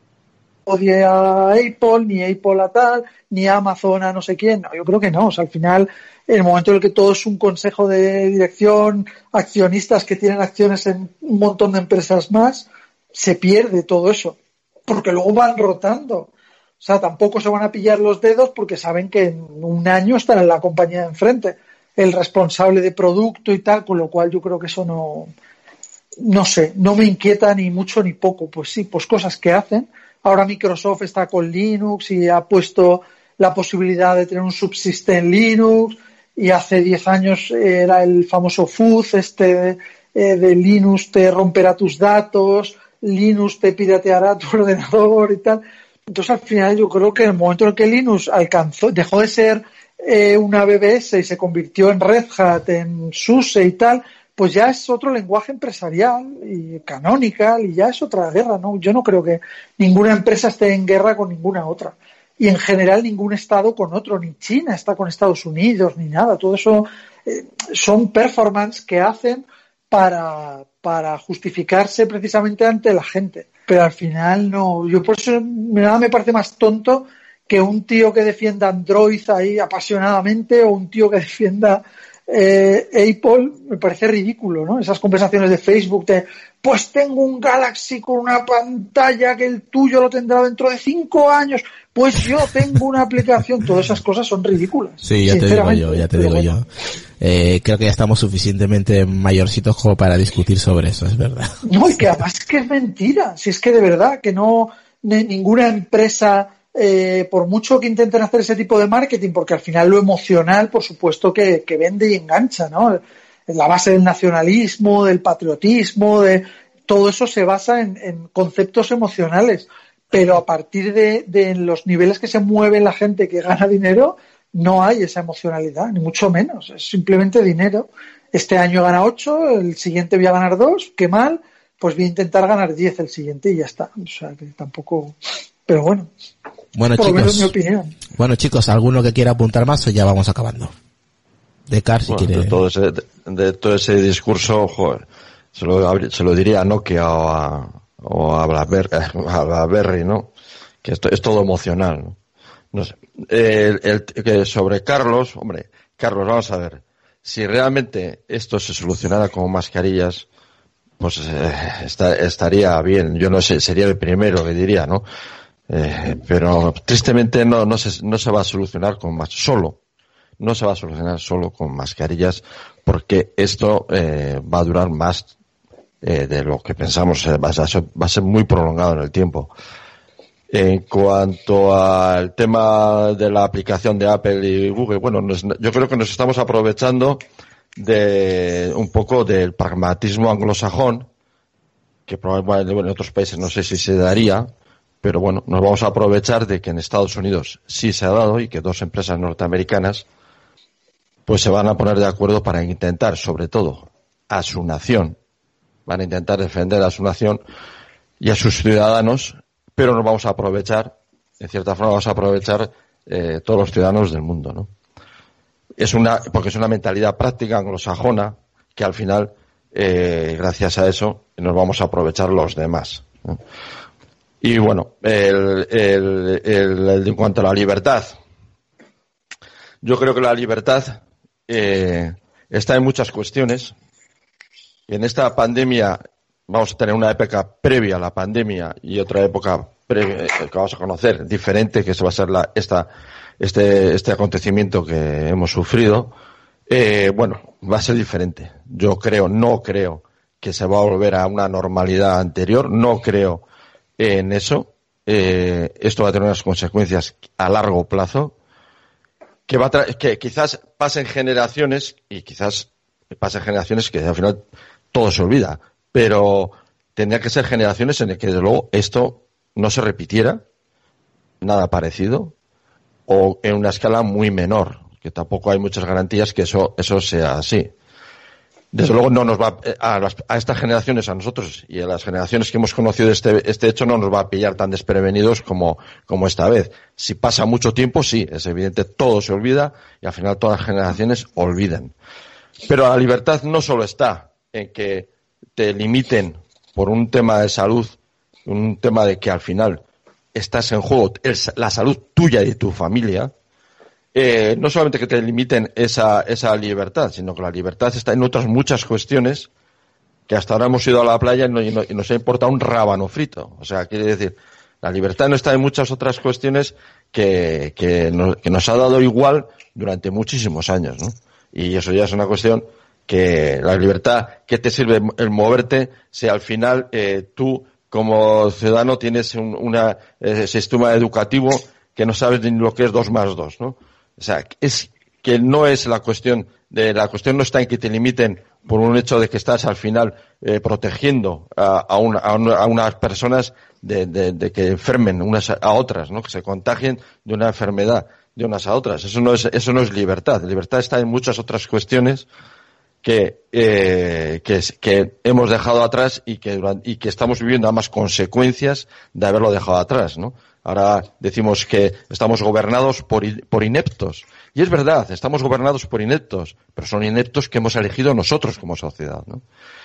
odie a Apple, ni Apple a tal, ni Amazon a no sé quién. No, yo creo que no. O sea, al final, en el momento en el que todo es un consejo de dirección, accionistas que tienen acciones en un montón de empresas más, se pierde todo eso. Porque luego van rotando. O sea, tampoco se van a pillar los dedos porque saben que en un año en la compañía de enfrente. El responsable de producto y tal, con lo cual yo creo que eso no, no sé, no me inquieta ni mucho ni poco. Pues sí, pues cosas que hacen. Ahora Microsoft está con Linux y ha puesto la posibilidad de tener un subsystem Linux y hace 10 años era el famoso fuzz este eh, de Linux te romperá tus datos, Linux te pirateará tu (laughs) ordenador y tal. Entonces al final yo creo que en el momento en que Linux alcanzó, dejó de ser eh, una BBS y se convirtió en Red Hat, en SUSE y tal, pues ya es otro lenguaje empresarial y canonical y ya es otra guerra, ¿no? Yo no creo que ninguna empresa esté en guerra con ninguna otra. Y en general ningún Estado con otro, ni China está con Estados Unidos, ni nada. Todo eso eh, son performance que hacen para, para justificarse precisamente ante la gente. Pero al final no, yo por eso nada me parece más tonto que un tío que defienda Android ahí apasionadamente o un tío que defienda eh, Apple me parece ridículo, ¿no? Esas conversaciones de Facebook de, pues tengo un Galaxy con una pantalla que el tuyo lo tendrá dentro de cinco años, pues yo tengo una aplicación, todas esas cosas son ridículas. Sí, ya te digo yo, ya te digo bueno. yo. Eh, creo que ya estamos suficientemente mayorcitos como para discutir sobre eso, es verdad. No, y que además es que es mentira. Si es que de verdad que no ni- ninguna empresa, eh, por mucho que intenten hacer ese tipo de marketing, porque al final lo emocional, por supuesto, que, vende y engancha, ¿no? La base del nacionalismo, del patriotismo, de todo eso se basa en, conceptos emocionales. Pero a partir de, de los niveles que se mueve la gente que gana dinero, no hay esa emocionalidad, ni mucho menos. Es simplemente dinero. Este año gana 8, el siguiente voy a ganar 2, qué mal, pues voy a intentar ganar 10 el siguiente y ya está. O sea, que tampoco. Pero bueno, Bueno, por lo menos chicos. mi opinión. Bueno, chicos, ¿alguno que quiera apuntar más o ya vamos acabando? De Car, si Bueno, quiere. de, todo ese, de, de todo ese discurso, joder, se lo, se lo diría a Nokia o a, o a Blackberry, (laughs) a Blackberry, ¿no? Que esto es todo emocional, ¿no? No sé. El, el- que sobre Carlos, hombre, Carlos, vamos a ver. Si realmente esto se solucionara con mascarillas, pues eh, esta- estaría bien. Yo no sé, sería el primero que diría, ¿no? Eh, pero tristemente no, no, se, no se va a solucionar con más, solo no se va a solucionar solo con mascarillas porque esto eh, va a durar más eh, de lo que pensamos, eh, va, a ser, va a ser muy prolongado en el tiempo. En cuanto al tema de la aplicación de Apple y Google, bueno, yo creo que nos estamos aprovechando de un poco del pragmatismo anglosajón, que probablemente bueno, en otros países no sé si se daría, pero bueno, nos vamos a aprovechar de que en Estados Unidos sí se ha dado y que dos empresas norteamericanas pues se van a poner de acuerdo para intentar, sobre todo, a su nación, van a intentar defender a su nación y a sus ciudadanos, pero nos vamos a aprovechar, en cierta forma vamos a aprovechar eh, todos los ciudadanos del mundo, ¿no? Es una, porque es una mentalidad práctica anglosajona que al final, eh, gracias a eso, nos vamos a aprovechar los demás. Y bueno, el, en cuanto a la libertad, yo creo que la libertad eh, está en muchas cuestiones. En esta pandemia vamos a tener una época previa a la pandemia y otra época previa, eh, que vamos a conocer diferente, que va a ser la, esta, este, este acontecimiento que hemos sufrido. Eh, bueno, va a ser diferente. Yo creo, no creo que se va a volver a una normalidad anterior. No creo en eso. Eh, esto va a tener unas consecuencias a largo plazo que va que quizás pasen generaciones y quizás pasen generaciones que al final todo se olvida, pero tendría que ser generaciones en las que desde luego esto no se repitiera, nada parecido, o en una escala muy menor, que tampoco hay muchas garantías que eso, eso sea así. Desde luego no nos va a, a, estas generaciones, a nosotros y a las generaciones que hemos conocido este, este hecho, no nos va a pillar tan desprevenidos como, como esta vez. Si pasa mucho tiempo, sí, es evidente, todo se olvida y al final todas las generaciones olvidan. Pero la libertad no solo está en que te limiten por un tema de salud, un tema de que al final estás en juego la salud tuya y de tu familia, eh, no solamente que te limiten esa, esa libertad, sino que la libertad está en otras muchas cuestiones que hasta ahora hemos ido a la playa y, nos ha importado un rábano frito. O sea, quiere decir, la libertad no está en muchas otras cuestiones que, que, nos, ha dado igual durante muchísimos años, ¿no? Y eso ya es una cuestión que la libertad, ¿qué te sirve el moverte si al final eh, tú como ciudadano tienes un una, eh, sistema educativo que no sabes ni lo que es dos más dos, ¿no? O sea, es que no es la cuestión de la cuestión no está en que te limiten por un hecho de que estás al final eh, protegiendo a, unas personas de, que enfermen unas a otras, ¿no? Que se contagien de una enfermedad de unas a otras. Eso no es eso no es libertad. Libertad está en muchas otras cuestiones que, eh, que, hemos dejado atrás y que, y que estamos viviendo además consecuencias de haberlo dejado atrás, ¿no? Ahora decimos que estamos gobernados por, por ineptos. Y es verdad, estamos gobernados por ineptos, pero son ineptos que hemos elegido nosotros como sociedad. ¿no?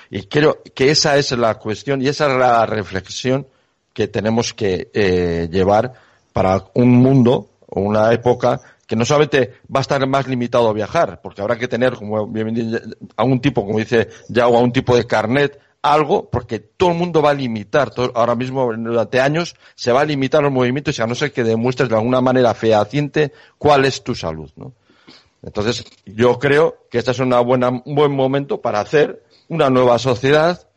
Y creo que esa es la cuestión y esa es la reflexión que tenemos que eh, llevar para un mundo o una época que no solamente va a estar más limitado a viajar, porque habrá que tener como a un tipo, como dice Yao, a un tipo de carnet algo, porque todo el mundo va a limitar, ahora mismo durante años se va a limitar los movimientos y a no ser que demuestres de alguna manera fehaciente cuál es tu salud, ¿no? Entonces, yo creo que este es una buena, un buen momento para hacer una nueva sociedad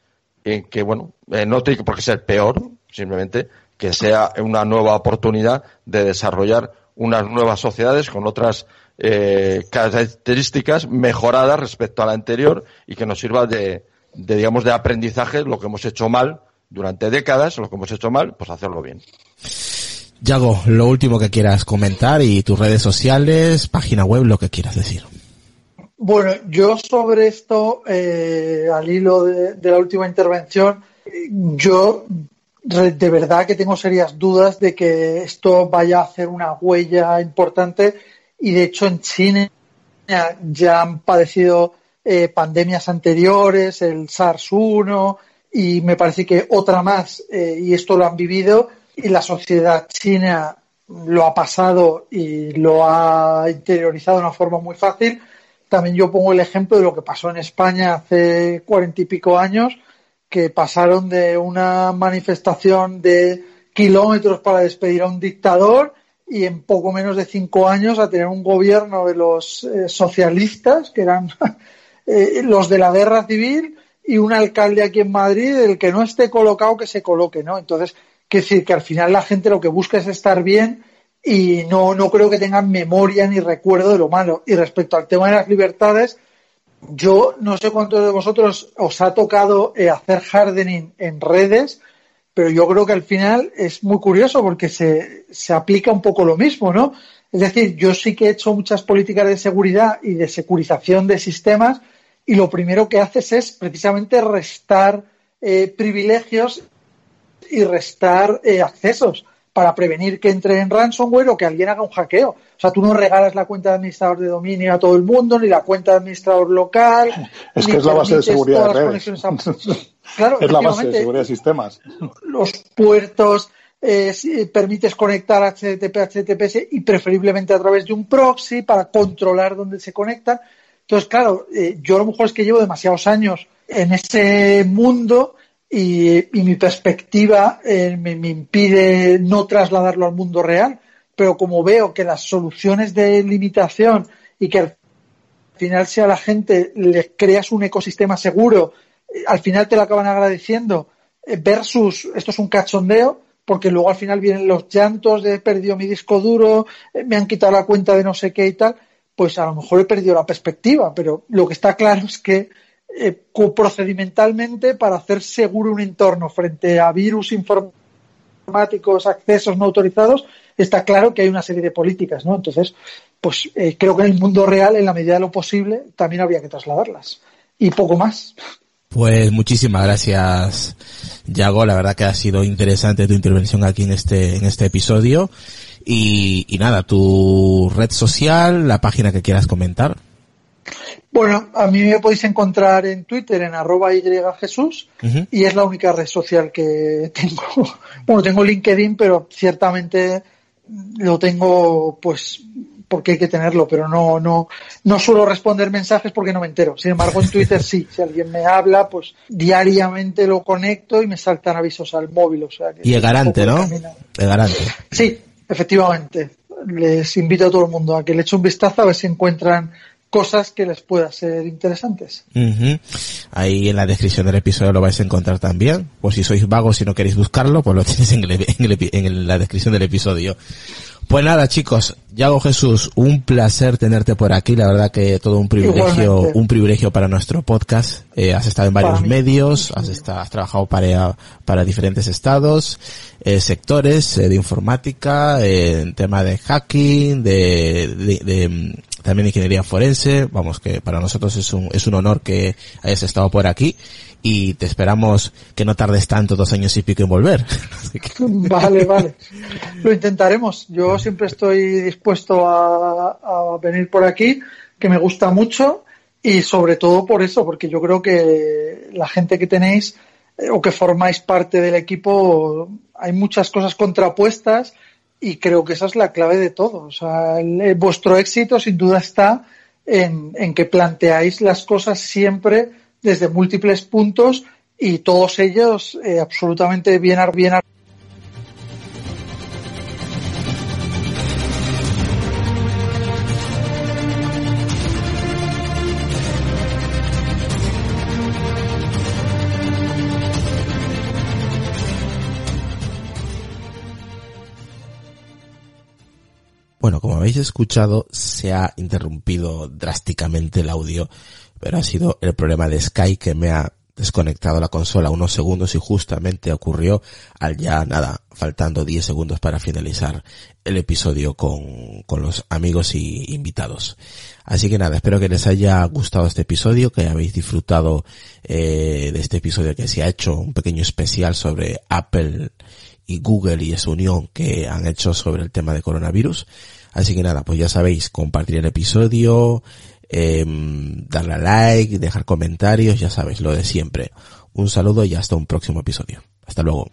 en que, bueno, eh, no tiene por qué ser peor, simplemente que sea una nueva oportunidad de desarrollar unas nuevas sociedades con otras eh, características mejoradas respecto a la anterior y que nos sirva de, de, digamos, de aprendizaje, lo que hemos hecho mal durante décadas, lo que hemos hecho mal, pues hacerlo bien. Yago, lo último que quieras comentar y tus redes sociales, página web, lo que quieras decir. Bueno, yo sobre esto, eh, al hilo de, de, la última intervención, yo de verdad que tengo serias dudas de que esto vaya a hacer una huella importante y de hecho en China ya han padecido eh, pandemias anteriores, el SARS-1 y me parece que otra más, eh, y esto lo han vivido, y la sociedad china lo ha pasado y lo ha interiorizado de una forma muy fácil. También yo pongo el ejemplo de lo que pasó en España hace cuarenta y pico años, que pasaron de una manifestación de kilómetros para despedir a un dictador y en poco menos de cinco años a tener un gobierno de los eh, socialistas, que eran eh, los de la guerra civil y un alcalde aquí en Madrid, el que no esté colocado, que se coloque, ¿no? Entonces, que decir que al final la gente lo que busca es estar bien y no, no creo que tengan memoria ni recuerdo de lo malo. Y respecto al tema de las libertades, yo no sé cuántos de vosotros os ha tocado eh, hacer hardening en redes, pero yo creo que al final es muy curioso porque se, se aplica un poco lo mismo, ¿no? Es decir, yo sí que he hecho muchas políticas de seguridad y de securización de sistemas y lo primero que haces es precisamente restar eh, privilegios y restar eh, accesos para prevenir que entre en ransomware o que alguien haga un hackeo. O sea, tú no regalas la cuenta de administrador de dominio a todo el mundo, ni la cuenta de administrador local. (laughs) Es que es la base de seguridad de redes. (laughs) Claro, es la base de seguridad de sistemas. Los puertos, eh, si permites conectar HTTP, HTTPS y preferiblemente a través de un proxy para controlar dónde se conectan. Entonces, claro, eh, yo a lo mejor es que llevo demasiados años en ese mundo y, mi perspectiva eh, me, impide no trasladarlo al mundo real. Pero como veo que las soluciones de limitación y que al final si a la gente le creas un ecosistema seguro, al final te lo acaban agradeciendo versus esto es un cachondeo, porque luego al final vienen los llantos de he perdido mi disco duro, me han quitado la cuenta de no sé qué y tal, pues a lo mejor he perdido la perspectiva, pero lo que está claro es que eh, procedimentalmente para hacer seguro un entorno frente a virus informáticos, accesos no autorizados, está claro que hay una serie de políticas, ¿no? Entonces, pues eh, creo que en el mundo real, en la medida de lo posible, también habría que trasladarlas. Y poco más. Pues muchísimas gracias, Yago. La verdad que ha sido interesante tu intervención aquí en este, en este episodio. Y, y nada, tu red social, la página que quieras comentar. Bueno, a mí me podéis encontrar en Twitter en arroba Jesús y es la única red social que tengo. (laughs) Bueno, tengo LinkedIn, pero ciertamente lo tengo pues porque hay que tenerlo, pero no, no, no suelo responder mensajes porque no me entero. Sin embargo, en Twitter sí, (laughs) si alguien me habla, pues diariamente lo conecto y me saltan avisos al móvil. O sea, y el garante, ¿no? El garante. Sí, efectivamente. Les invito a todo el mundo a que le eche un vistazo a ver si encuentran cosas que les puedan ser interesantes. Ahí en la descripción del episodio lo vais a encontrar también. Pues si sois vagos y no queréis buscarlo, pues lo (laughs) tenéis en, en la descripción del episodio. Pues nada, chicos, Yago Jesús, un placer tenerte por aquí. La verdad que todo un privilegio, un privilegio para nuestro podcast. Eh, has estado en varios medios, has, estado, has trabajado para, para diferentes estados, eh, sectores eh, de informática, en tema de hacking, de, de, de, mm, también ingeniería forense. Vamos, que para nosotros es un, es un honor que hayas estado por aquí y te esperamos que no tardes tanto, dos años y pico en volver. (laughs) Vale, vale. (laughs) Lo intentaremos. Yo siempre estoy dispuesto a, venir por aquí, que me gusta mucho y sobre todo por eso, porque yo creo que la gente que tenéis eh, o que formáis parte del equipo, hay muchas cosas contrapuestas y creo que esa es la clave de todo. O sea, eh, vuestro éxito sin duda está en, en que planteáis las cosas siempre desde múltiples puntos y todos ellos eh, absolutamente bien, bien Bueno, como habéis escuchado, se ha interrumpido drásticamente el audio pero ha sido el problema de Sky que me ha desconectado la consola unos segundos y justamente ocurrió al ya nada, faltando 10 segundos para finalizar el episodio con, con los amigos y invitados. Así que nada, espero que les haya gustado este episodio, que habéis disfrutado eh, de este episodio que se ha hecho un pequeño especial sobre Apple y Google y esa unión que han hecho sobre el tema de coronavirus. Así que nada, pues ya sabéis, compartir el episodio, eh, darle a like, dejar comentarios, ya sabes, lo de siempre. Un saludo y hasta un próximo episodio. Hasta luego.